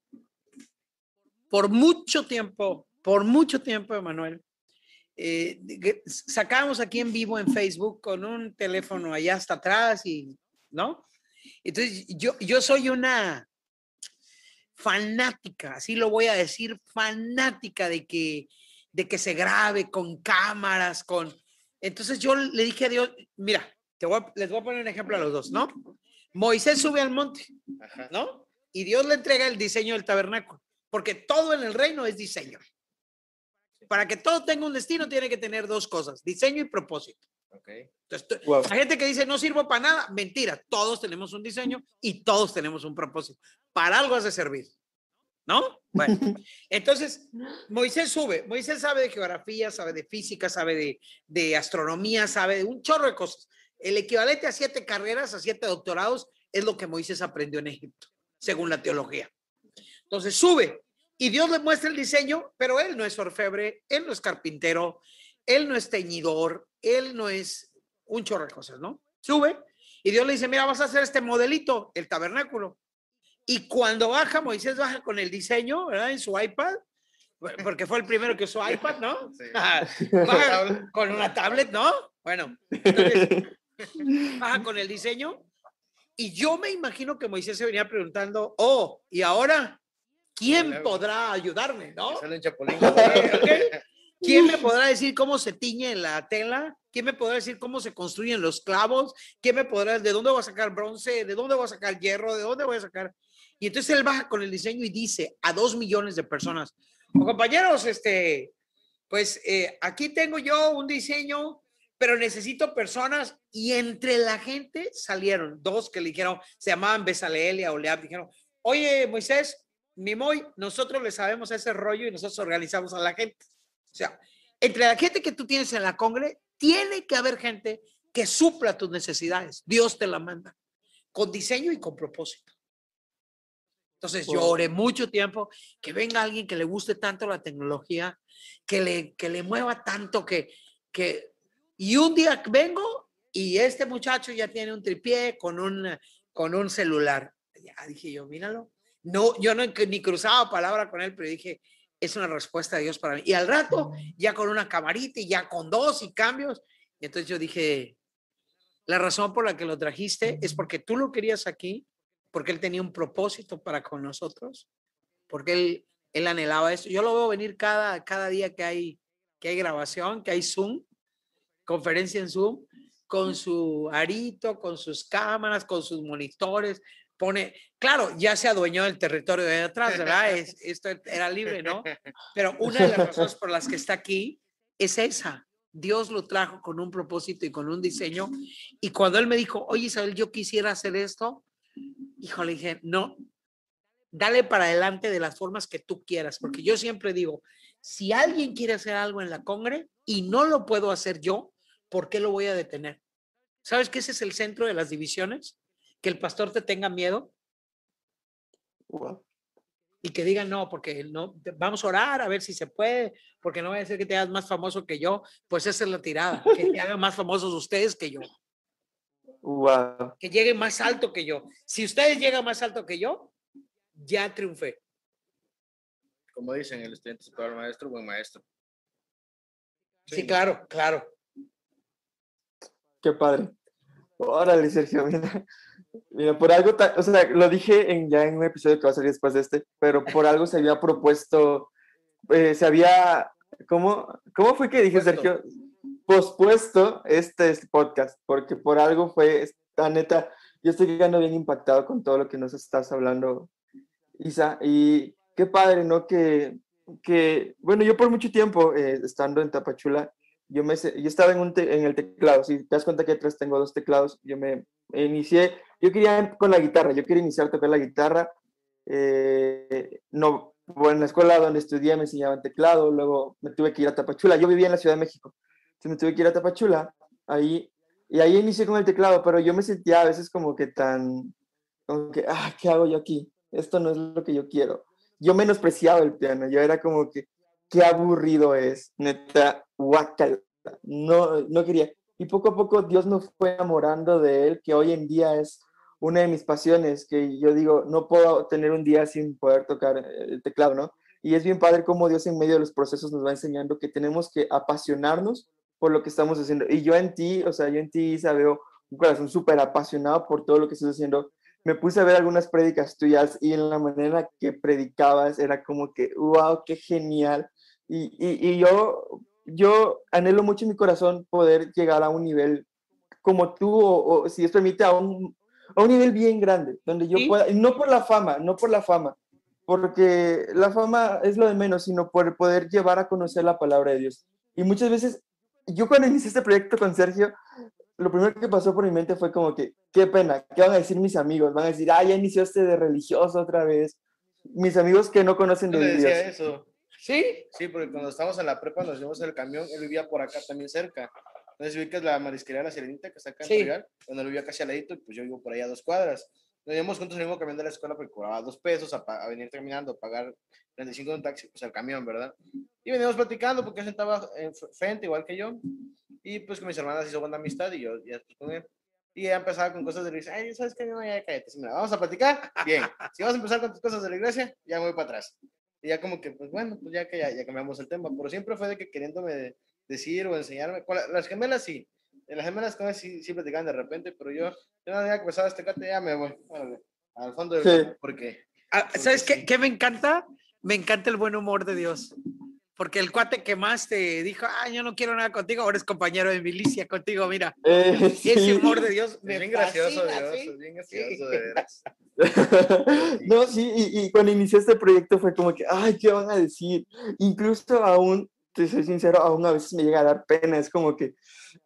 Por mucho tiempo, por mucho tiempo, Emanuel, eh, sacábamos aquí en vivo en Facebook con un teléfono allá hasta atrás y, ¿no? Entonces, yo, yo soy una fanática, así lo voy a decir, fanática de que, de que se grabe con cámaras, con... Entonces yo le dije a Dios, mira, te voy les voy a poner un ejemplo a los dos, ¿no? Moisés sube al monte, ¿no? Y Dios le entrega el diseño del tabernáculo, porque todo en el reino es diseño. Para que todo tenga un destino tiene que tener dos cosas, diseño y propósito. Okay. Entonces, la gente que dice no sirvo para nada, mentira, todos tenemos un diseño y todos tenemos un propósito. Para algo has de servir. ¿No? Bueno, entonces Moisés sube. Moisés sabe de geografía, sabe de física, sabe de, de astronomía, sabe de un chorro de cosas. El equivalente a siete carreras, a siete doctorados, es lo que Moisés aprendió en Egipto, según la teología. Entonces sube y Dios le muestra el diseño, pero él no es orfebre, él no es carpintero, él no es teñidor, él no es un chorro de cosas, ¿no? Sube y Dios le dice, mira, vas a hacer este modelito, el tabernáculo. Y cuando baja, Moisés baja con el diseño, ¿verdad? En su iPad, porque fue el primero que usó iPad, ¿no? Sí. baja con una tablet, ¿no? Bueno, baja con el diseño. Y yo me imagino que Moisés se venía preguntando, oh, ¿y ahora quién podrá ayudarme? ¿No? ¿Quién me podrá decir cómo se tiñe la tela? ¿Quién me podrá decir cómo se construyen los clavos? ¿Quién me podrá, de dónde voy a sacar bronce? ¿De dónde voy a sacar hierro? ¿De dónde voy a sacar? Y entonces él baja con el diseño y dice a dos millones de personas, oh, compañeros, este, pues eh, aquí tengo yo un diseño, pero necesito personas. Y entre la gente salieron dos que le dijeron, se llamaban Besaleel y Oleab, dijeron, oye, Moisés, Mimoy, nosotros le sabemos ese rollo y nosotros organizamos a la gente. O sea, entre la gente que tú tienes en la congre, tiene que haber gente que supla tus necesidades. Dios te la manda, con diseño y con propósito. Entonces yo oré mucho tiempo que venga alguien que le guste tanto la tecnología, que le, que le mueva tanto que, que... Y un día vengo y este muchacho ya tiene un tripié con un, con un celular. Ya dije yo, míralo. No, yo no ni cruzaba palabra con él, pero dije, es una respuesta de Dios para mí. Y al rato, ya con una camarita y ya con dos y cambios. Y entonces yo dije, la razón por la que lo trajiste es porque tú lo querías aquí, porque él tenía un propósito para con nosotros, porque él, él anhelaba eso. Yo lo veo venir cada, cada día que hay, que hay grabación, que hay Zoom, conferencia en Zoom, con su arito, con sus cámaras, con sus monitores, claro, ya se adueñó del territorio de atrás, ¿verdad? Es, esto era libre, ¿no? Pero una de las razones por las que está aquí es esa. Dios lo trajo con un propósito y con un diseño. Y cuando él me dijo, oye Isabel, yo quisiera hacer esto, hijo, le dije, no, dale para adelante de las formas que tú quieras, porque yo siempre digo, si alguien quiere hacer algo en la Congre y no lo puedo hacer yo, ¿por qué lo voy a detener? ¿Sabes que ese es el centro de las divisiones? Que el pastor te tenga miedo. Y que digan, no, porque no, vamos a orar a ver si se puede, porque no va a ser que te hagas más famoso que yo. Pues esa es la tirada, que te hagan más famosos ustedes que yo. Que lleguen más alto que yo. Si ustedes llegan más alto que yo, ya triunfé. Como dicen, el estudiante es el maestro, buen maestro. Sí, claro, claro. Qué padre. Órale, Sergio, mira. Mira, por algo, o sea, lo dije en, ya en un episodio que va a salir después de este, pero por algo se había propuesto, eh, se había, ¿cómo, ¿cómo fue que dije, Sergio? Pospuesto este, este, podcast, porque por algo fue, esta neta, yo estoy quedando bien impactado con todo lo que nos estás hablando, Isa, y qué padre, ¿no? Que, que bueno, yo por mucho tiempo, eh, estando en Tapachula, yo, me, yo estaba en, un en el teclado, si te das cuenta que atrás tengo dos teclados, yo me inicié, yo quería con la guitarra, yo quería iniciar a tocar la guitarra eh, no, bueno, en la escuela donde estudié me enseñaban teclado, luego me tuve que ir a Tapachula. Yo vivía en la Ciudad de México, entonces me tuve que ir a Tapachula, ahí, y ahí inicié con el teclado, pero yo me sentía a veces como que tan, como que, ah, ¿qué hago yo aquí? Esto no es lo que yo quiero. Yo menospreciaba el piano, yo era como que, qué aburrido es, neta, guacala, no, no quería. Y poco a poco Dios me fue enamorando de él, que hoy en día es una de mis pasiones, que yo digo, no puedo tener un día sin poder tocar el teclado, ¿no? Y es bien padre cómo Dios en medio de los procesos nos va enseñando que tenemos que apasionarnos por lo que estamos haciendo. Y yo en ti, o sea, yo en ti, Isa, veo un corazón súper apasionado por todo lo que estás haciendo. Me puse a ver algunas prédicas tuyas y en la manera que predicabas era como que, wow, qué genial. Y, y, y yo, yo anhelo mucho en mi corazón poder llegar a un nivel como tú, o, o si Dios permite, a un, a un nivel bien grande, donde yo ¿Sí? pueda, no por la fama, no por la fama, porque la fama es lo de menos, sino por poder llevar a conocer la palabra de Dios. Y muchas veces, yo cuando inicié este proyecto con Sergio, lo primero que pasó por mi mente fue como que, qué pena, ¿qué van a decir mis amigos? Van a decir, ah, ya inició este de religioso otra vez. Mis amigos que no conocen de Dios. decía eso. ¿Sí? Sí, porque cuando estábamos en la prepa nos llevamos el camión, él vivía por acá también cerca. Entonces vi que es la marisquería La Sirenita, que está acá en Sí. Trigal, donde él vivía casi al ladito, y pues yo vivo por ahí a dos cuadras. Nos íbamos juntos el mismo camión de la escuela porque cobraba dos pesos a, a venir caminando, a pagar 35 de un taxi, pues al camión, ¿verdad? Y veníamos platicando porque él sentaba en fr- frente, igual que yo. Y pues con mis hermanas hizo buena amistad y yo ya después con él. Y ella empezaba con cosas de la iglesia. Ay, ¿sabes qué? No, ya cállate. Sí, mira, vamos a platicar. Bien. Si vas a empezar con tus cosas de la iglesia, ya me voy para atrás. Y ya como que, pues bueno, pues ya que ya, ya cambiamos el tema. Pero siempre fue de que queriéndome decir o enseñarme. las gemelas sí. En las gemelas con sí, sí platicaban de repente, pero yo, yo no día que empezaba este cate, ya me voy. al fondo del Sí. porque Ah, Porque ¿Sabes qué, sí. qué me encanta? Me encanta el buen humor de Dios. Porque el cuate que más te dijo, ah, yo no quiero nada contigo, ahora es compañero de milicia contigo, mira. Eh, Ese sí. humor de Dios me es bien gracioso, fascina, Dios, ¿sí? es bien Sí. gracioso, de veras. no, sí, y, y cuando inicié este proyecto fue como que, ay, ¿qué van a decir? Incluso aún, te soy sincero, aún a veces me llega a dar pena, es como que,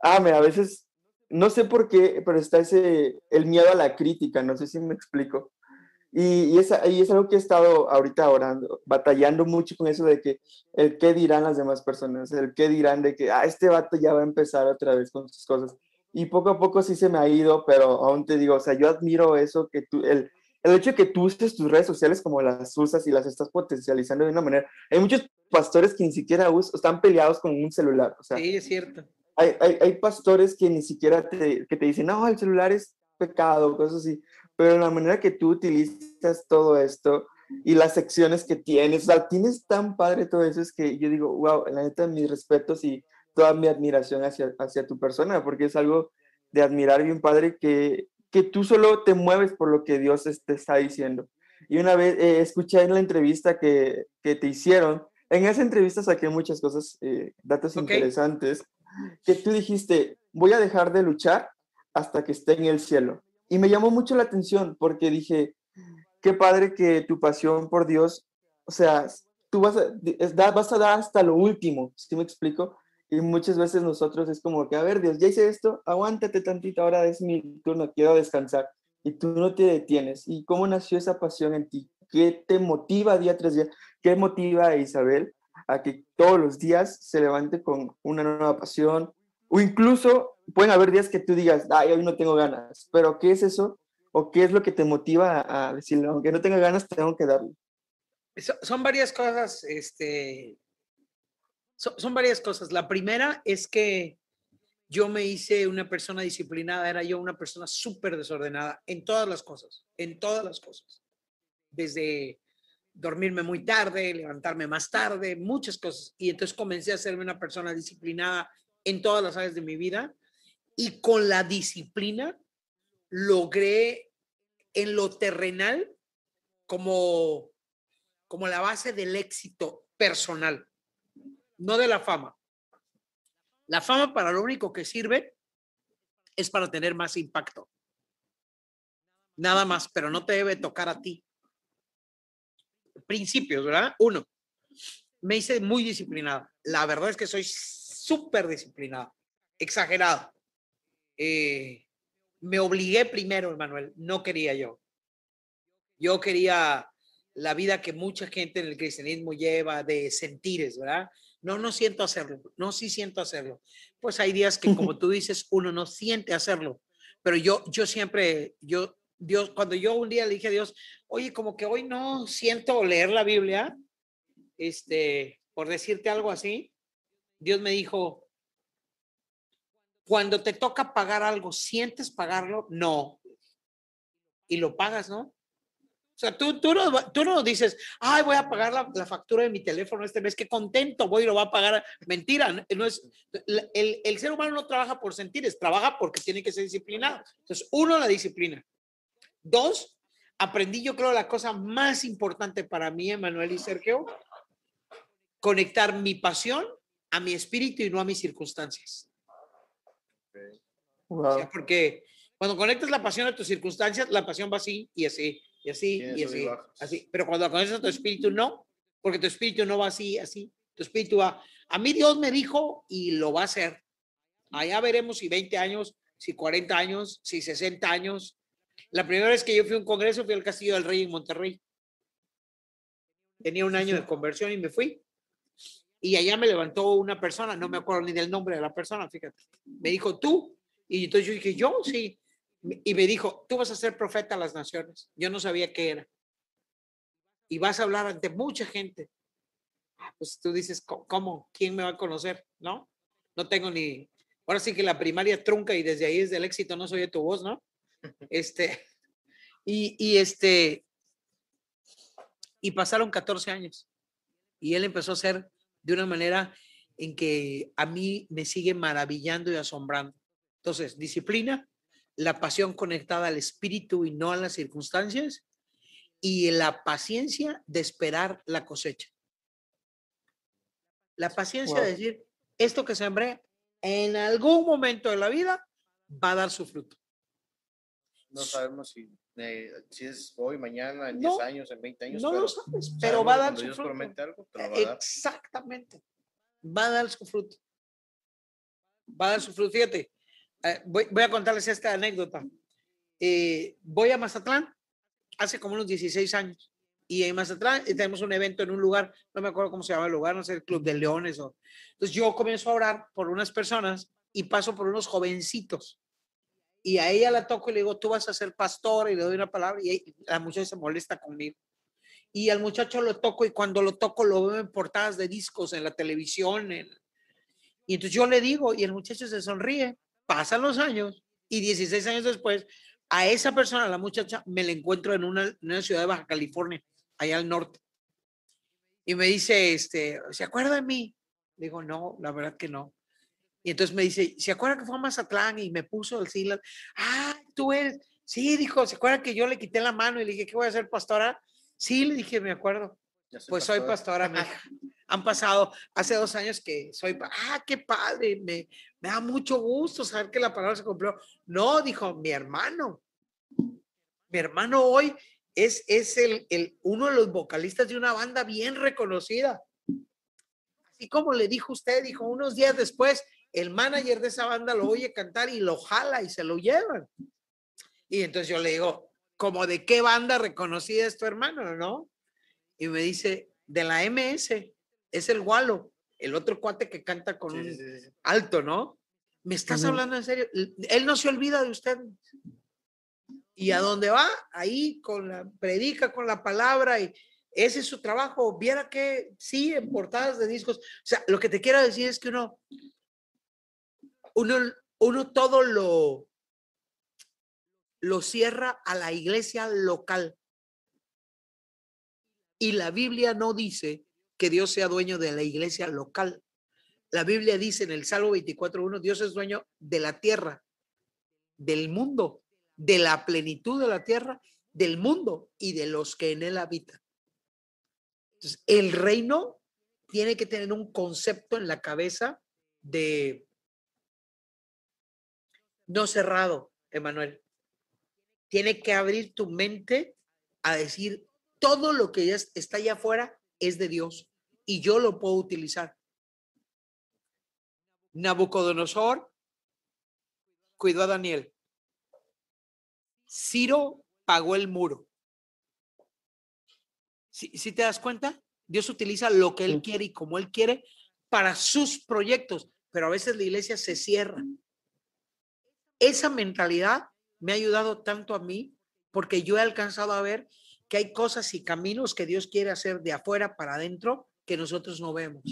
ah, me, a veces, no sé por qué, pero está ese, el miedo a la crítica, no sé si me explico. Y, y, es, y es algo que he estado ahorita orando, batallando mucho con eso de que el qué dirán las demás personas, el qué dirán de que, ah, este vato ya va a empezar otra vez con sus cosas. Y poco a poco sí se me ha ido, pero aún te digo, o sea, yo admiro eso, que tú, el, el hecho de que tú uses tus redes sociales como las usas y las estás potencializando de una manera. Hay muchos pastores que ni siquiera us- están peleados con un celular. O sea, Sí, es cierto. hay, hay, hay pastores que ni siquiera te, que te dicen, no, el celular es pecado, cosas así. Pero la manera que tú utilizas todo esto y las secciones que tienes, o sea, tienes tan padre todo eso, es que yo digo, wow, la neta, mis respetos y toda mi admiración hacia, hacia tu persona, porque es algo de admirar bien padre que, que tú solo te mueves por lo que Dios te está diciendo. Y una vez eh, escuché en la entrevista que, que te hicieron, en esa entrevista saqué muchas cosas, eh, datos interesantes, que tú dijiste, voy a dejar de luchar hasta que esté en el cielo. Y me llamó mucho la atención porque dije, qué padre que tu pasión por Dios, o sea, tú vas a, vas dar hasta lo último, ¿sí me explico? Y muchas veces nosotros es como que, a ver, Dios, ya hice esto, aguántate tantito, ahora es mi turno, quiero descansar. Y tú no te detienes. ¿Y cómo nació esa pasión en ti? ¿Qué te motiva día tras día? ¿Qué motiva a Isabel a que todos los días se levante con una nueva pasión? O incluso pueden haber días que tú digas, ay, hoy no tengo ganas, pero ¿qué es eso? ¿O qué es lo que te motiva a, decirle, aunque no tenga ganas, tengo que darle? So- son varias cosas, este, so- son varias cosas. La primera es que yo me hice una persona disciplinada, era yo una persona súper desordenada en todas las cosas, en todas las cosas. Desde dormirme muy tarde, levantarme más tarde, muchas cosas. Y entonces comencé a serme una persona disciplinada en todas las áreas de mi vida y con la disciplina logré en lo terrenal como como la base del éxito personal, no de la fama. La fama para lo único que sirve es para tener más impacto. Nada más, pero no te debe tocar a ti. Principios, ¿verdad? Uno, me hice muy disciplinada. La verdad es que soy súper disciplinada, exagerado. Eh, me obligué primero, Emanuel, no quería yo. Yo quería la vida que mucha gente en el cristianismo lleva de sentires, ¿verdad? No, no siento hacerlo, no, sí siento hacerlo. Pues hay días que, como tú dices, uno no siente hacerlo, pero yo, yo siempre, yo, Dios, cuando yo un día le dije a Dios, oye, como que hoy no siento leer la Biblia, este, por decirte algo así, Dios me dijo, cuando te toca pagar algo, ¿sientes pagarlo? No. Y lo pagas, ¿no? O sea, tú, tú, no, tú no dices, ay, voy a pagar la, la, factura de mi teléfono este mes, qué contento, voy y lo va a pagar. Mentira, no es, el, el ser humano no trabaja por sentires, trabaja porque tiene que ser disciplinado. Entonces, uno, la disciplina. Dos, aprendí yo creo la cosa más importante para mí, Emanuel y Sergio, conectar mi pasión a mi espíritu y no a mis circunstancias. Wow. O sea, porque cuando conectas la pasión a tus circunstancias, la pasión va así y así y así, y así, así. Pero cuando conoces a tu espíritu, no, porque tu espíritu no va así, así. Tu espíritu va, a mí Dios me dijo y lo va a hacer. Allá veremos si 20 años, si 40 años, si 60 años. La primera vez que yo fui a un congreso fui al Castillo del Rey en Monterrey. Tenía un año de conversión y me fui. Y allá me levantó una persona, no me acuerdo ni del nombre de la persona, fíjate. Me dijo, tú. Y entonces yo dije, yo, sí y me dijo, tú vas a ser profeta a las naciones. Yo no sabía qué era. Y vas a hablar ante mucha gente. Ah, pues tú dices, ¿cómo? ¿Quién me va a conocer? ¿No? No tengo ni... Ahora sí que la primaria trunca y desde ahí es del éxito, no soy de tu voz, ¿no? Este, y, y este, y pasaron 14 años. Y él empezó a ser de una manera en que a mí me sigue maravillando y asombrando. Entonces, disciplina, la pasión conectada al espíritu y no a las circunstancias, y la paciencia de esperar la cosecha. La paciencia de decir, esto que sembré en algún momento de la vida va a dar su fruto. No sabemos si, eh, si es hoy, mañana, en 10 años, en 20 años. No pero lo sabes, pero va a dar su Dios fruto. promete algo, va a. Exactamente. Va a dar su fruto. Va a dar su fruto. Fíjate, eh, voy, a contarles esta anécdota. Eh, voy a Mazatlán hace como unos 16 años y en Mazatlán tenemos un evento en un lugar, no me acuerdo cómo se llama el lugar, no sé, el Club de Leones. Entonces yo comienzo a orar por unas personas y paso por unos jovencitos. Y a ella la toco y le digo, tú vas a ser pastor y le doy una palabra y la muchacha se molesta conmigo. Y al muchacho lo toco y cuando lo toco lo veo en portadas de discos, en la televisión. Y entonces yo le digo y el muchacho se sonríe pasan los años y 16 años después, a esa persona, a la muchacha, me la encuentro en una, en una, ciudad de Baja California, allá al norte. Y me dice, este, ¿se acuerda de mí? Digo, no, la verdad que no. Y entonces me dice, ¿se acuerda que fue a Mazatlán y me puso el sí? Ah, tú eres. Sí, dijo, ¿se acuerda que yo le quité la mano y le dije, ¿qué voy a hacer, pastora? Sí, le dije, me acuerdo. Pues soy pastora, mi hija. Han pasado hace dos años que soy, ah, qué padre, me, me da mucho gusto saber que la palabra se cumplió. No, dijo mi hermano. Mi hermano hoy es, es el, el, uno de los vocalistas de una banda bien reconocida. Así como le dijo usted, dijo unos días después, el manager de esa banda lo oye cantar y lo jala y se lo llevan. Y entonces yo le digo, ¿como de qué banda reconocida es tu hermano, no? Y me dice, de la MS es el Gualo, el otro cuate que canta con sí, un sí, sí. alto, ¿no? ¿Me estás hablando en serio? Él no se olvida de usted. Y a dónde va, ahí con la predica con la palabra y ese es su trabajo. Viera que sí, en portadas de discos. O sea, lo que te quiero decir es que uno, uno, uno todo lo, lo cierra a la iglesia local. Y la Biblia no dice que Dios sea dueño de la iglesia local. La Biblia dice en el Salmo 24.1, Dios es dueño de la tierra, del mundo, de la plenitud de la tierra, del mundo y de los que en él habitan. Entonces, el reino tiene que tener un concepto en la cabeza de no cerrado, Emanuel. Tiene que abrir tu mente a decir, todo lo que ya está allá afuera es de Dios y yo lo puedo utilizar. Nabucodonosor cuidó a Daniel. Ciro pagó el muro. Si, te das cuenta, Dios utiliza lo que Él quiere y como Él quiere para sus proyectos, pero a veces la iglesia se cierra. Esa mentalidad me ha ayudado tanto a mí porque yo he alcanzado a ver que hay cosas y caminos que Dios quiere hacer de afuera para adentro que nosotros no vemos.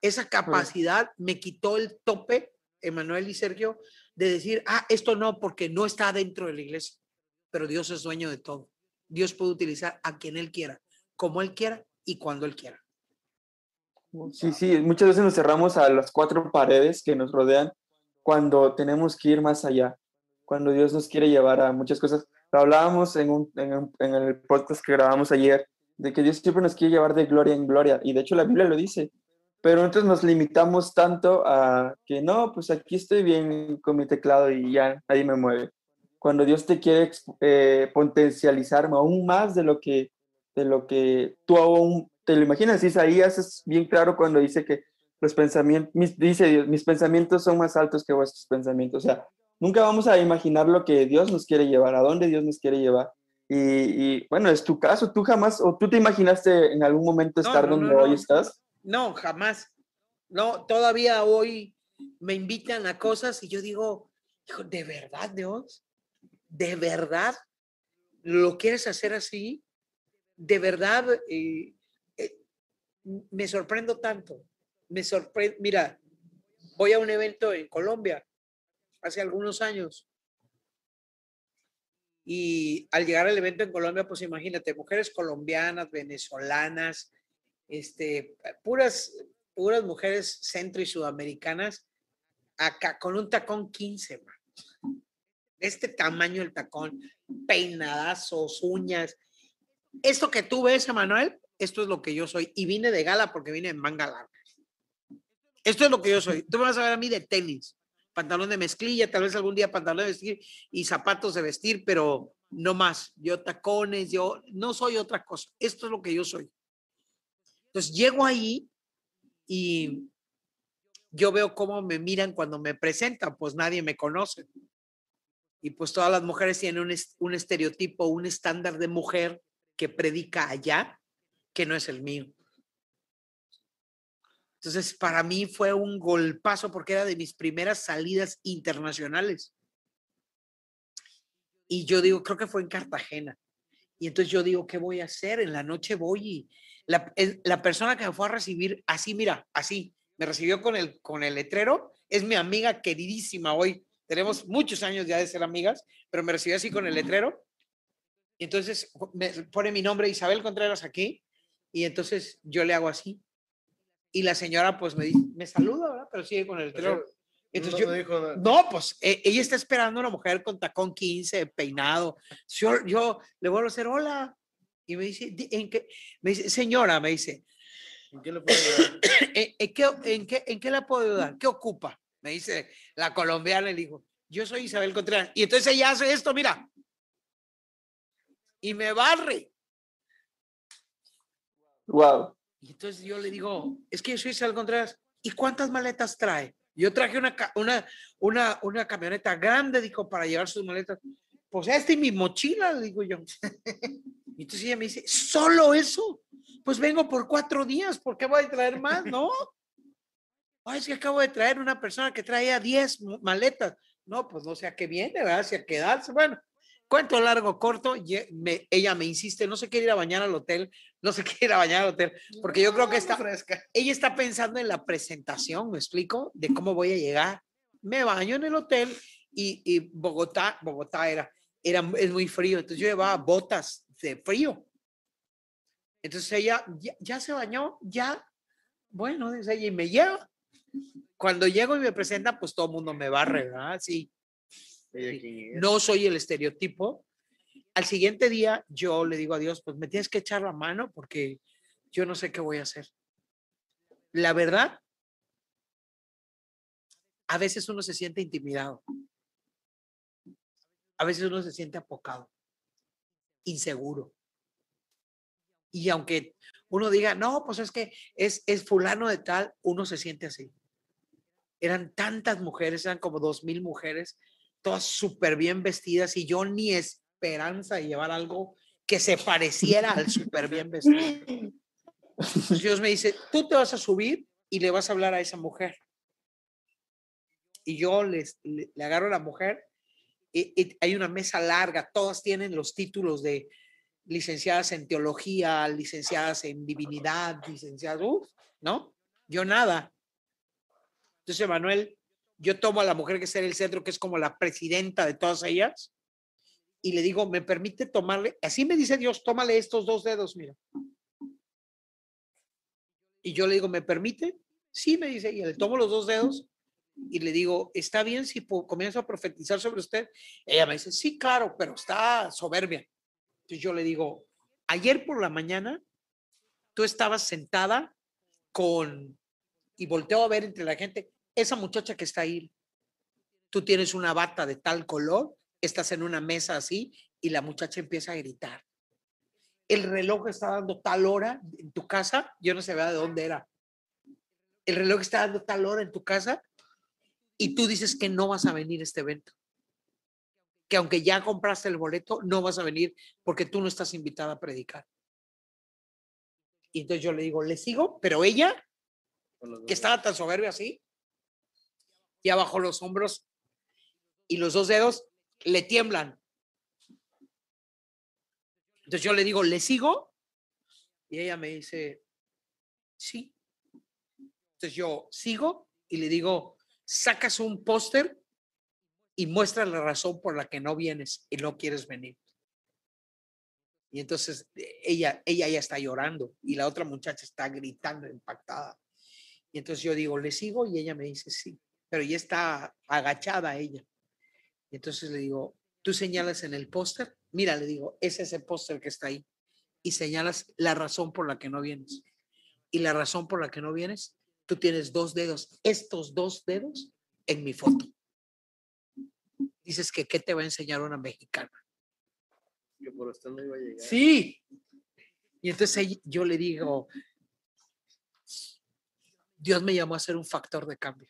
Esa capacidad me quitó el tope, Emanuel y Sergio, de decir, ah, esto no, porque no está dentro de la iglesia, pero Dios es dueño de todo. Dios puede utilizar a quien Él quiera, como Él quiera y cuando Él quiera. Sí, sí, muchas veces nos cerramos a las cuatro paredes que nos rodean cuando tenemos que ir más allá, cuando Dios nos quiere llevar a muchas cosas. Lo hablábamos en, el podcast que grabamos ayer, de que Dios siempre nos quiere llevar de gloria en gloria, y de hecho la Biblia lo dice, pero nosotros nos limitamos tanto a que no, pues aquí estoy bien con mi teclado y ya nadie me mueve. Cuando Dios te quiere eh, potencializar aún más de lo que, de lo que tú aún te lo imaginas. Isaías es bien claro cuando dice que mis, mis pensamientos son más altos que vuestros pensamientos. O sea, nunca vamos a imaginar lo que Dios nos quiere llevar, a dónde Dios nos quiere llevar. Y, y, bueno, es tu caso, tú jamás, o tú te imaginaste en algún momento estar no, donde no, hoy no. estás. No, jamás. No, todavía hoy me invitan a cosas y yo digo, hijo, ¿de verdad, Dios? ¿De verdad lo quieres hacer así? ¿De verdad? eh, eh, me sorprendo tanto. Me sorprende. Mira, voy a un evento en Colombia hace algunos años. Y al llegar al evento en Colombia, pues imagínate, mujeres colombianas, venezolanas, este, puras, puras mujeres centro y sudamericanas, acá con un tacón 15, man. Este tamaño el tacón, peinadazos, uñas. Esto que tú ves, Emanuel, esto es lo que yo soy. Y vine de gala porque vine en manga larga. Esto es lo que yo soy. Tú me vas a ver a mí de tenis, pantalón de mezclilla, tal vez algún día pantalón de vestir y zapatos de vestir, pero no más. Yo tacones, yo no soy otra cosa. Esto es lo que yo soy. Entonces llego ahí y yo veo cómo me miran cuando me presentan, pues nadie me conoce. Y pues todas las mujeres tienen un, un estereotipo, un estándar de mujer que predica allá, que no es el mío. Entonces, para mí fue un golpazo porque era de mis primeras salidas internacionales. Y yo digo, creo que fue en Cartagena. Y entonces yo digo, ¿qué voy a hacer? En la noche voy y la, la persona que me fue a recibir, así, mira, así, me recibió con el, con el letrero, es mi amiga queridísima hoy. Tenemos muchos años ya de ser amigas, pero me recibió así con el letrero. Y entonces me pone mi nombre Isabel Contreras aquí. Y entonces yo le hago así. Y la señora pues me dice, me saluda, ¿verdad? Pero sigue con el letrero. Entonces no, yo, no dijo nada. no, pues e- ella está esperando una mujer con tacón 15, peinado. Yo, yo le vuelvo a hacer hola. Y me dice, "Di- ¿en qué? Me dice, señora, me dice, ¿En qué le puedo ayudar? ¿en, en qué, en, qué, ¿en qué la puedo ayudar? ¿Qué ocupa? Me dice la colombiana, le dijo, yo soy Isabel Contreras. Y entonces ella hace esto, mira. Y me barre. Wow. Y entonces yo le digo, es que yo soy Isabel Contreras. ¿Y cuántas maletas trae? Yo traje una, una, una, una camioneta grande, dijo, para llevar sus maletas. Pues esta y mi mochila, digo yo. Y entonces ella me dice, ¿solo eso? Pues vengo por cuatro días, ¿por qué voy a traer más? No. Ay, es que acabo de traer una persona que traía 10 mo- maletas. No, pues no sé a qué viene, ¿verdad? Si a quedarse. Bueno, cuento largo, corto. ella me insiste, no se quiere ir a bañar al hotel, no se quiere ir a bañar al hotel, porque yo creo que está, fresca. ella está pensando en la presentación, ¿me explico? De cómo voy a llegar. Me baño en el hotel y, y Bogotá, Bogotá era, era, es muy frío, entonces yo llevaba botas de frío. Entonces ella ya, ya se bañó, ya, bueno, dice ella, y me lleva. Cuando llego y me presentan, pues todo el mundo me barre, ¿verdad? Sí, Ella, ¿quién es? no soy el estereotipo. Al siguiente día yo le digo a Dios, pues me tienes que echar la mano porque yo no sé qué voy a hacer. La verdad, a veces uno se siente intimidado. A veces uno se siente apocado, inseguro. Y aunque uno diga, no, pues es que es, es fulano de tal, uno se siente así. Eran tantas mujeres, eran como dos mil mujeres, todas súper bien vestidas y yo ni esperanza de llevar algo que se pareciera al súper bien vestido. Dios me dice, tú te vas a subir y le vas a hablar a esa mujer. Y yo les, le, agarro a la mujer y, hay una mesa larga, todas tienen los títulos de licenciadas en teología, licenciadas en divinidad, licenciadas, ¿no? Yo nada. Entonces, Manuel, yo tomo a la mujer que está en el centro, que es como la presidenta de todas ellas, y le digo, ¿me permite tomarle? Así me dice Dios, tómale estos dos dedos, mira. Y yo le digo, ¿me permite? Sí, me dice, y le tomo los dos dedos y le digo, ¿está bien si comienzo a profetizar sobre usted? Ella me dice, sí, claro, pero está soberbia. Entonces yo le digo, ayer por la mañana tú estabas sentada con, y volteo a ver entre la gente, esa muchacha que está ahí, tú tienes una bata de tal color, estás en una mesa así y la muchacha empieza a gritar. El reloj está dando tal hora en tu casa, yo no sé de dónde era. El reloj está dando tal hora en tu casa y tú dices que no vas a venir a este evento. Que aunque ya compraste el boleto, no vas a venir porque tú no estás invitada a predicar. Y entonces yo le digo, le sigo, pero ella, que estaba tan soberbia así, ya bajó los hombros y los dos dedos le tiemblan. Entonces yo le digo, ¿le sigo? Y ella me dice, sí. Entonces yo sigo y le digo, sacas un póster y muestra la razón por la que no vienes y no quieres venir. Y entonces eh, ella, ella ya está llorando y la otra muchacha está gritando, impactada. Y entonces yo digo, ¿le sigo? Y ella me dice, sí, pero ya está agachada ella. Y entonces le digo, tú señalas en el póster, mira, le digo, es ese póster que está ahí. Y señalas la razón por la que no vienes. Y la razón por la que no vienes, tú tienes dos dedos, estos dos dedos en mi foto. Dices que qué te va a enseñar una mexicana. Que por usted no iba a llegar. Sí. Y entonces yo le digo, Dios me llamó a ser un factor de cambio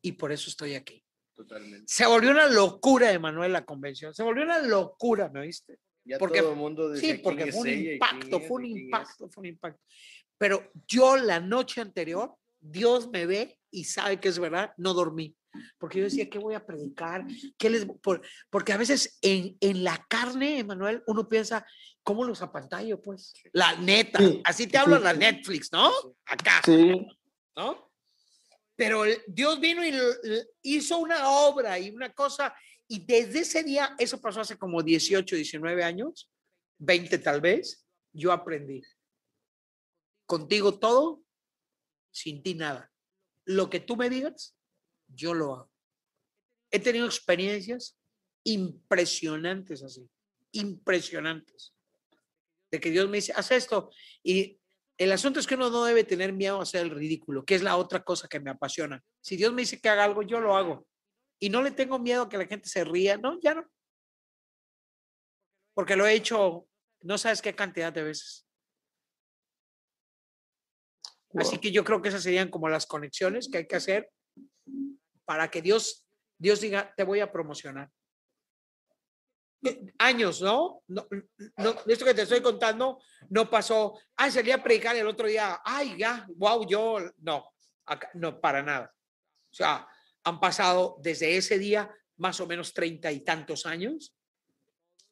y por eso estoy aquí. Totalmente. Se volvió una locura, Emanuel, la convención. Se volvió una locura, ¿me viste? Ya porque, todo el mundo sí, porque fue un impacto, fue un impacto, fue un impacto. Pero yo la noche anterior, Dios me ve y sabe que es verdad, no dormí. Porque yo decía, ¿qué voy a predicar? ¿Qué les, porque a veces en, en la carne, Emanuel, uno piensa, ¿cómo los apantallo? Pues la neta, así te habla la Netflix, ¿no? Acá. Sí. ¿No? Pero Dios vino y hizo una obra y una cosa, y desde ese día, eso pasó hace como 18, 19 años, 20 tal vez, yo aprendí. Contigo todo, sin ti nada. Lo que tú me digas, yo lo hago. He tenido experiencias impresionantes así, impresionantes. De que Dios me dice, haz esto. Y el asunto es que uno no debe tener miedo a hacer el ridículo, que es la otra cosa que me apasiona. Si Dios me dice que haga algo, yo lo hago. Y no le tengo miedo a que la gente se ría, no, ya no. Porque lo he hecho no sabes qué cantidad de veces. Así que yo creo que esas serían como las conexiones que hay que hacer para que Dios, Dios diga, te voy a promocionar años, ¿no? ¿no? No, Esto que te estoy contando no pasó, ay, salí a predicar el otro día, ay, ya, wow, yo, no, no, para nada. O sea, han pasado desde ese día más o menos treinta y tantos años.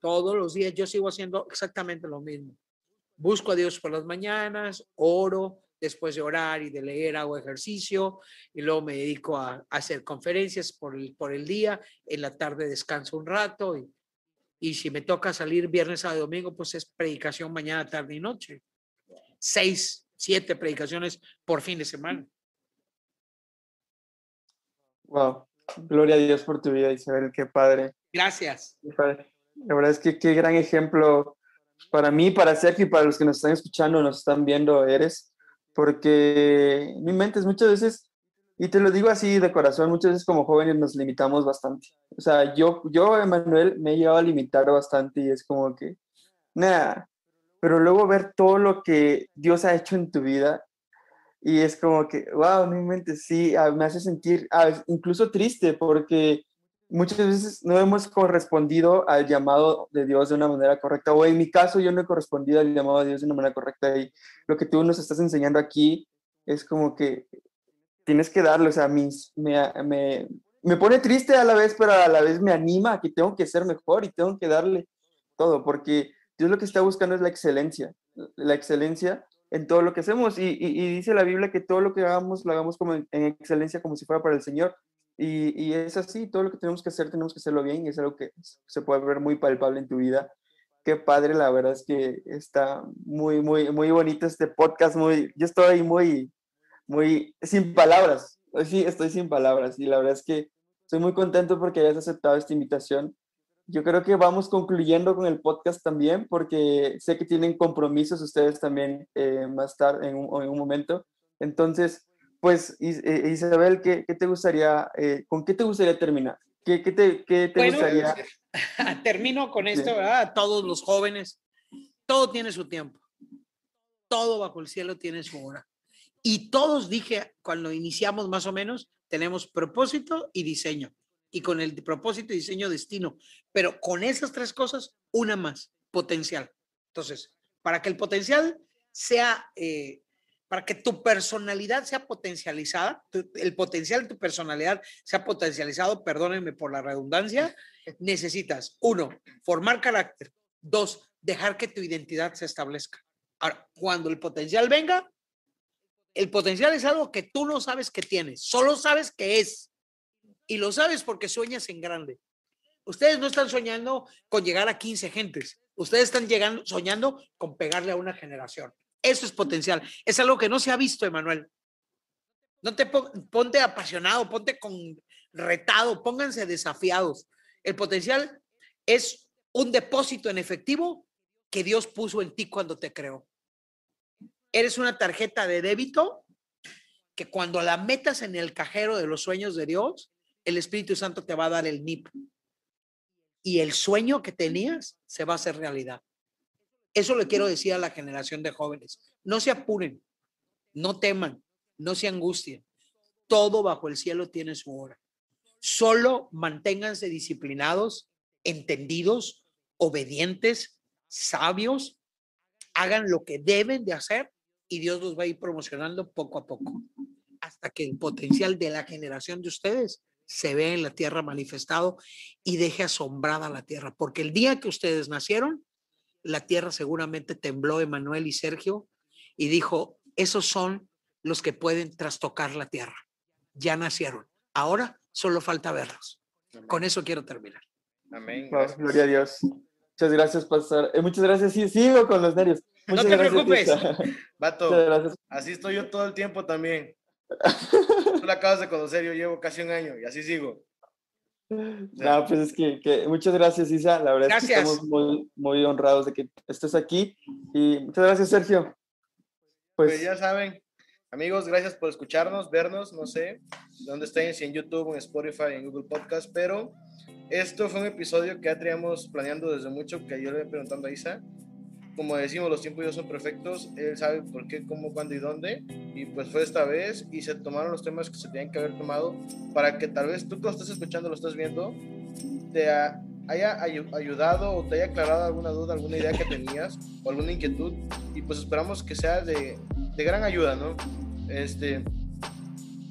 Todos los días yo sigo haciendo exactamente lo mismo. Busco a Dios por las mañanas, oro, después de orar y de leer hago ejercicio y luego me dedico a, hacer conferencias por el, por el día, en la tarde descanso un rato y, y si me toca salir viernes a domingo, pues es predicación mañana, tarde y noche. Seis, siete predicaciones por fin de semana. Wow. Gloria a Dios por tu vida, Isabel. Qué padre. Gracias. La verdad es que qué gran ejemplo para mí, para Sergio y para los que nos están escuchando, nos están viendo, eres. Porque mi mente es muchas veces y te lo digo así de corazón, muchas veces como jóvenes nos limitamos bastante. O sea, yo, yo, Emanuel, me he llegado a limitar bastante y es como que, nada, pero luego ver todo lo que Dios ha hecho en tu vida y es como que, wow, mi mente sí, me hace sentir incluso triste porque muchas veces no hemos correspondido al llamado de Dios de una manera correcta, o en mi caso yo no he correspondido al llamado de Dios de una manera correcta, y lo que tú nos estás enseñando aquí es como que tienes que darle, o sea, mis, me, me, me pone triste a la vez, pero a la vez me anima a que tengo que ser mejor y tengo que darle todo, porque Dios lo que está buscando es la excelencia, la excelencia en todo lo que hacemos. Y, dice la Biblia que todo lo que hagamos lo hagamos como en, excelencia, como si fuera para el Señor. Y, y, es así, todo lo que tenemos que hacer, tenemos que hacerlo bien y es algo que se puede ver muy palpable en tu vida. Qué padre, la verdad es que está muy, muy, muy bonito este podcast. Muy, yo estoy muy, muy sin palabras. Sí, estoy sin palabras y la verdad es que estoy muy contento porque hayas aceptado esta invitación yo creo que vamos concluyendo con el podcast también, porque sé que tienen compromisos ustedes también eh, más tarde, en un, en un, momento. Entonces, pues, eh, Isabel, ¿qué, ¿qué, te gustaría, eh, con qué te gustaría terminar? ¿Qué, qué te, qué te gustaría? Termino con esto, ¿verdad? Todos los jóvenes, todo tiene su tiempo. Todo bajo el cielo tiene su hora. Y todos, dije, cuando iniciamos más o menos, tenemos propósito y diseño y con el propósito y diseño destino. Pero con esas tres cosas, una más, potencial. Entonces, para que el potencial sea, eh, para que tu personalidad sea potencializada, el potencial de tu personalidad sea potencializado, perdónenme por la redundancia, necesitas, uno, formar carácter, dos, dejar que tu identidad se establezca. Ahora, cuando el potencial venga, el potencial es algo que tú no sabes que tienes, solo sabes que es. Y lo sabes porque sueñas en grande. Ustedes no están soñando con llegar a 15 gentes. Ustedes están llegando, soñando con pegarle a una generación. Eso es potencial. Es algo que no se ha visto, Emanuel. No te ponte apasionado, ponte con retado, pónganse desafiados. El potencial es un depósito en efectivo que Dios puso en ti cuando te creó. Eres una tarjeta de débito que cuando la metas en el cajero de los sueños de Dios, el Espíritu Santo te va a dar el NIP. Y el sueño que tenías se va a hacer realidad. Eso le quiero decir a la generación de jóvenes. No se apuren, no teman, no se angustien. Todo bajo el cielo tiene su hora. Solo manténganse disciplinados, entendidos, obedientes, sabios. Hagan lo que deben de hacer y Dios los va a ir promocionando poco a poco hasta que el potencial de la generación de ustedes se ve en la tierra manifestado y deje asombrada la tierra, porque el día que ustedes nacieron, la tierra seguramente tembló Emanuel y Sergio y dijo, esos son los que pueden trastocar la tierra. Ya nacieron. Ahora solo falta verlos. Con eso quiero terminar. Amén. gloria a Dios. Muchas gracias, pastor. Eh, muchas gracias. Sí, sigo con los nervios. No te preocupes. Vato, así estoy yo todo el tiempo también. Tú la acabas de conocer, yo llevo casi un año y así sigo. No, pues es que, muchas gracias, Isa. La verdad es que estamos muy, muy honrados de que estés aquí. Y muchas gracias, Sergio. Pues, pues, ya saben, amigos, gracias por escucharnos, vernos, no sé dónde estén, si en YouTube, en Spotify, en Google Podcast, pero esto fue un episodio que ya teníamos planeando desde mucho, que yo le he preguntando a Isa como decimos, los tiempos ya son perfectos, él sabe por qué, cómo, cuándo y dónde, y pues fue esta vez y se tomaron los temas que se tenían que haber tomado para que tal vez tú que lo estás escuchando, lo estás viendo, te haya ayudado o te haya aclarado alguna duda, alguna idea que tenías o alguna inquietud, y pues esperamos que sea de, de gran ayuda, ¿no? Este,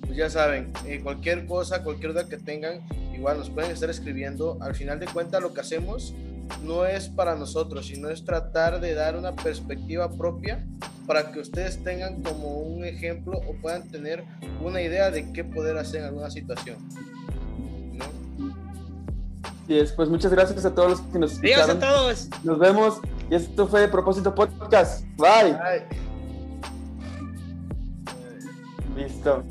pues ya saben, eh, cualquier cosa, cualquier duda que tengan, igual nos pueden estar escribiendo. Al final de cuentas, lo que hacemos no es para nosotros, sino es tratar de dar una perspectiva propia para que ustedes tengan como un ejemplo o puedan tener una idea de qué poder hacer en alguna situación. ¿no? Y después, muchas gracias a todos los que nos escucharon. Adiós a todos. Nos vemos. Y esto fue Propósito Podcast. Bye. Bye. Listo.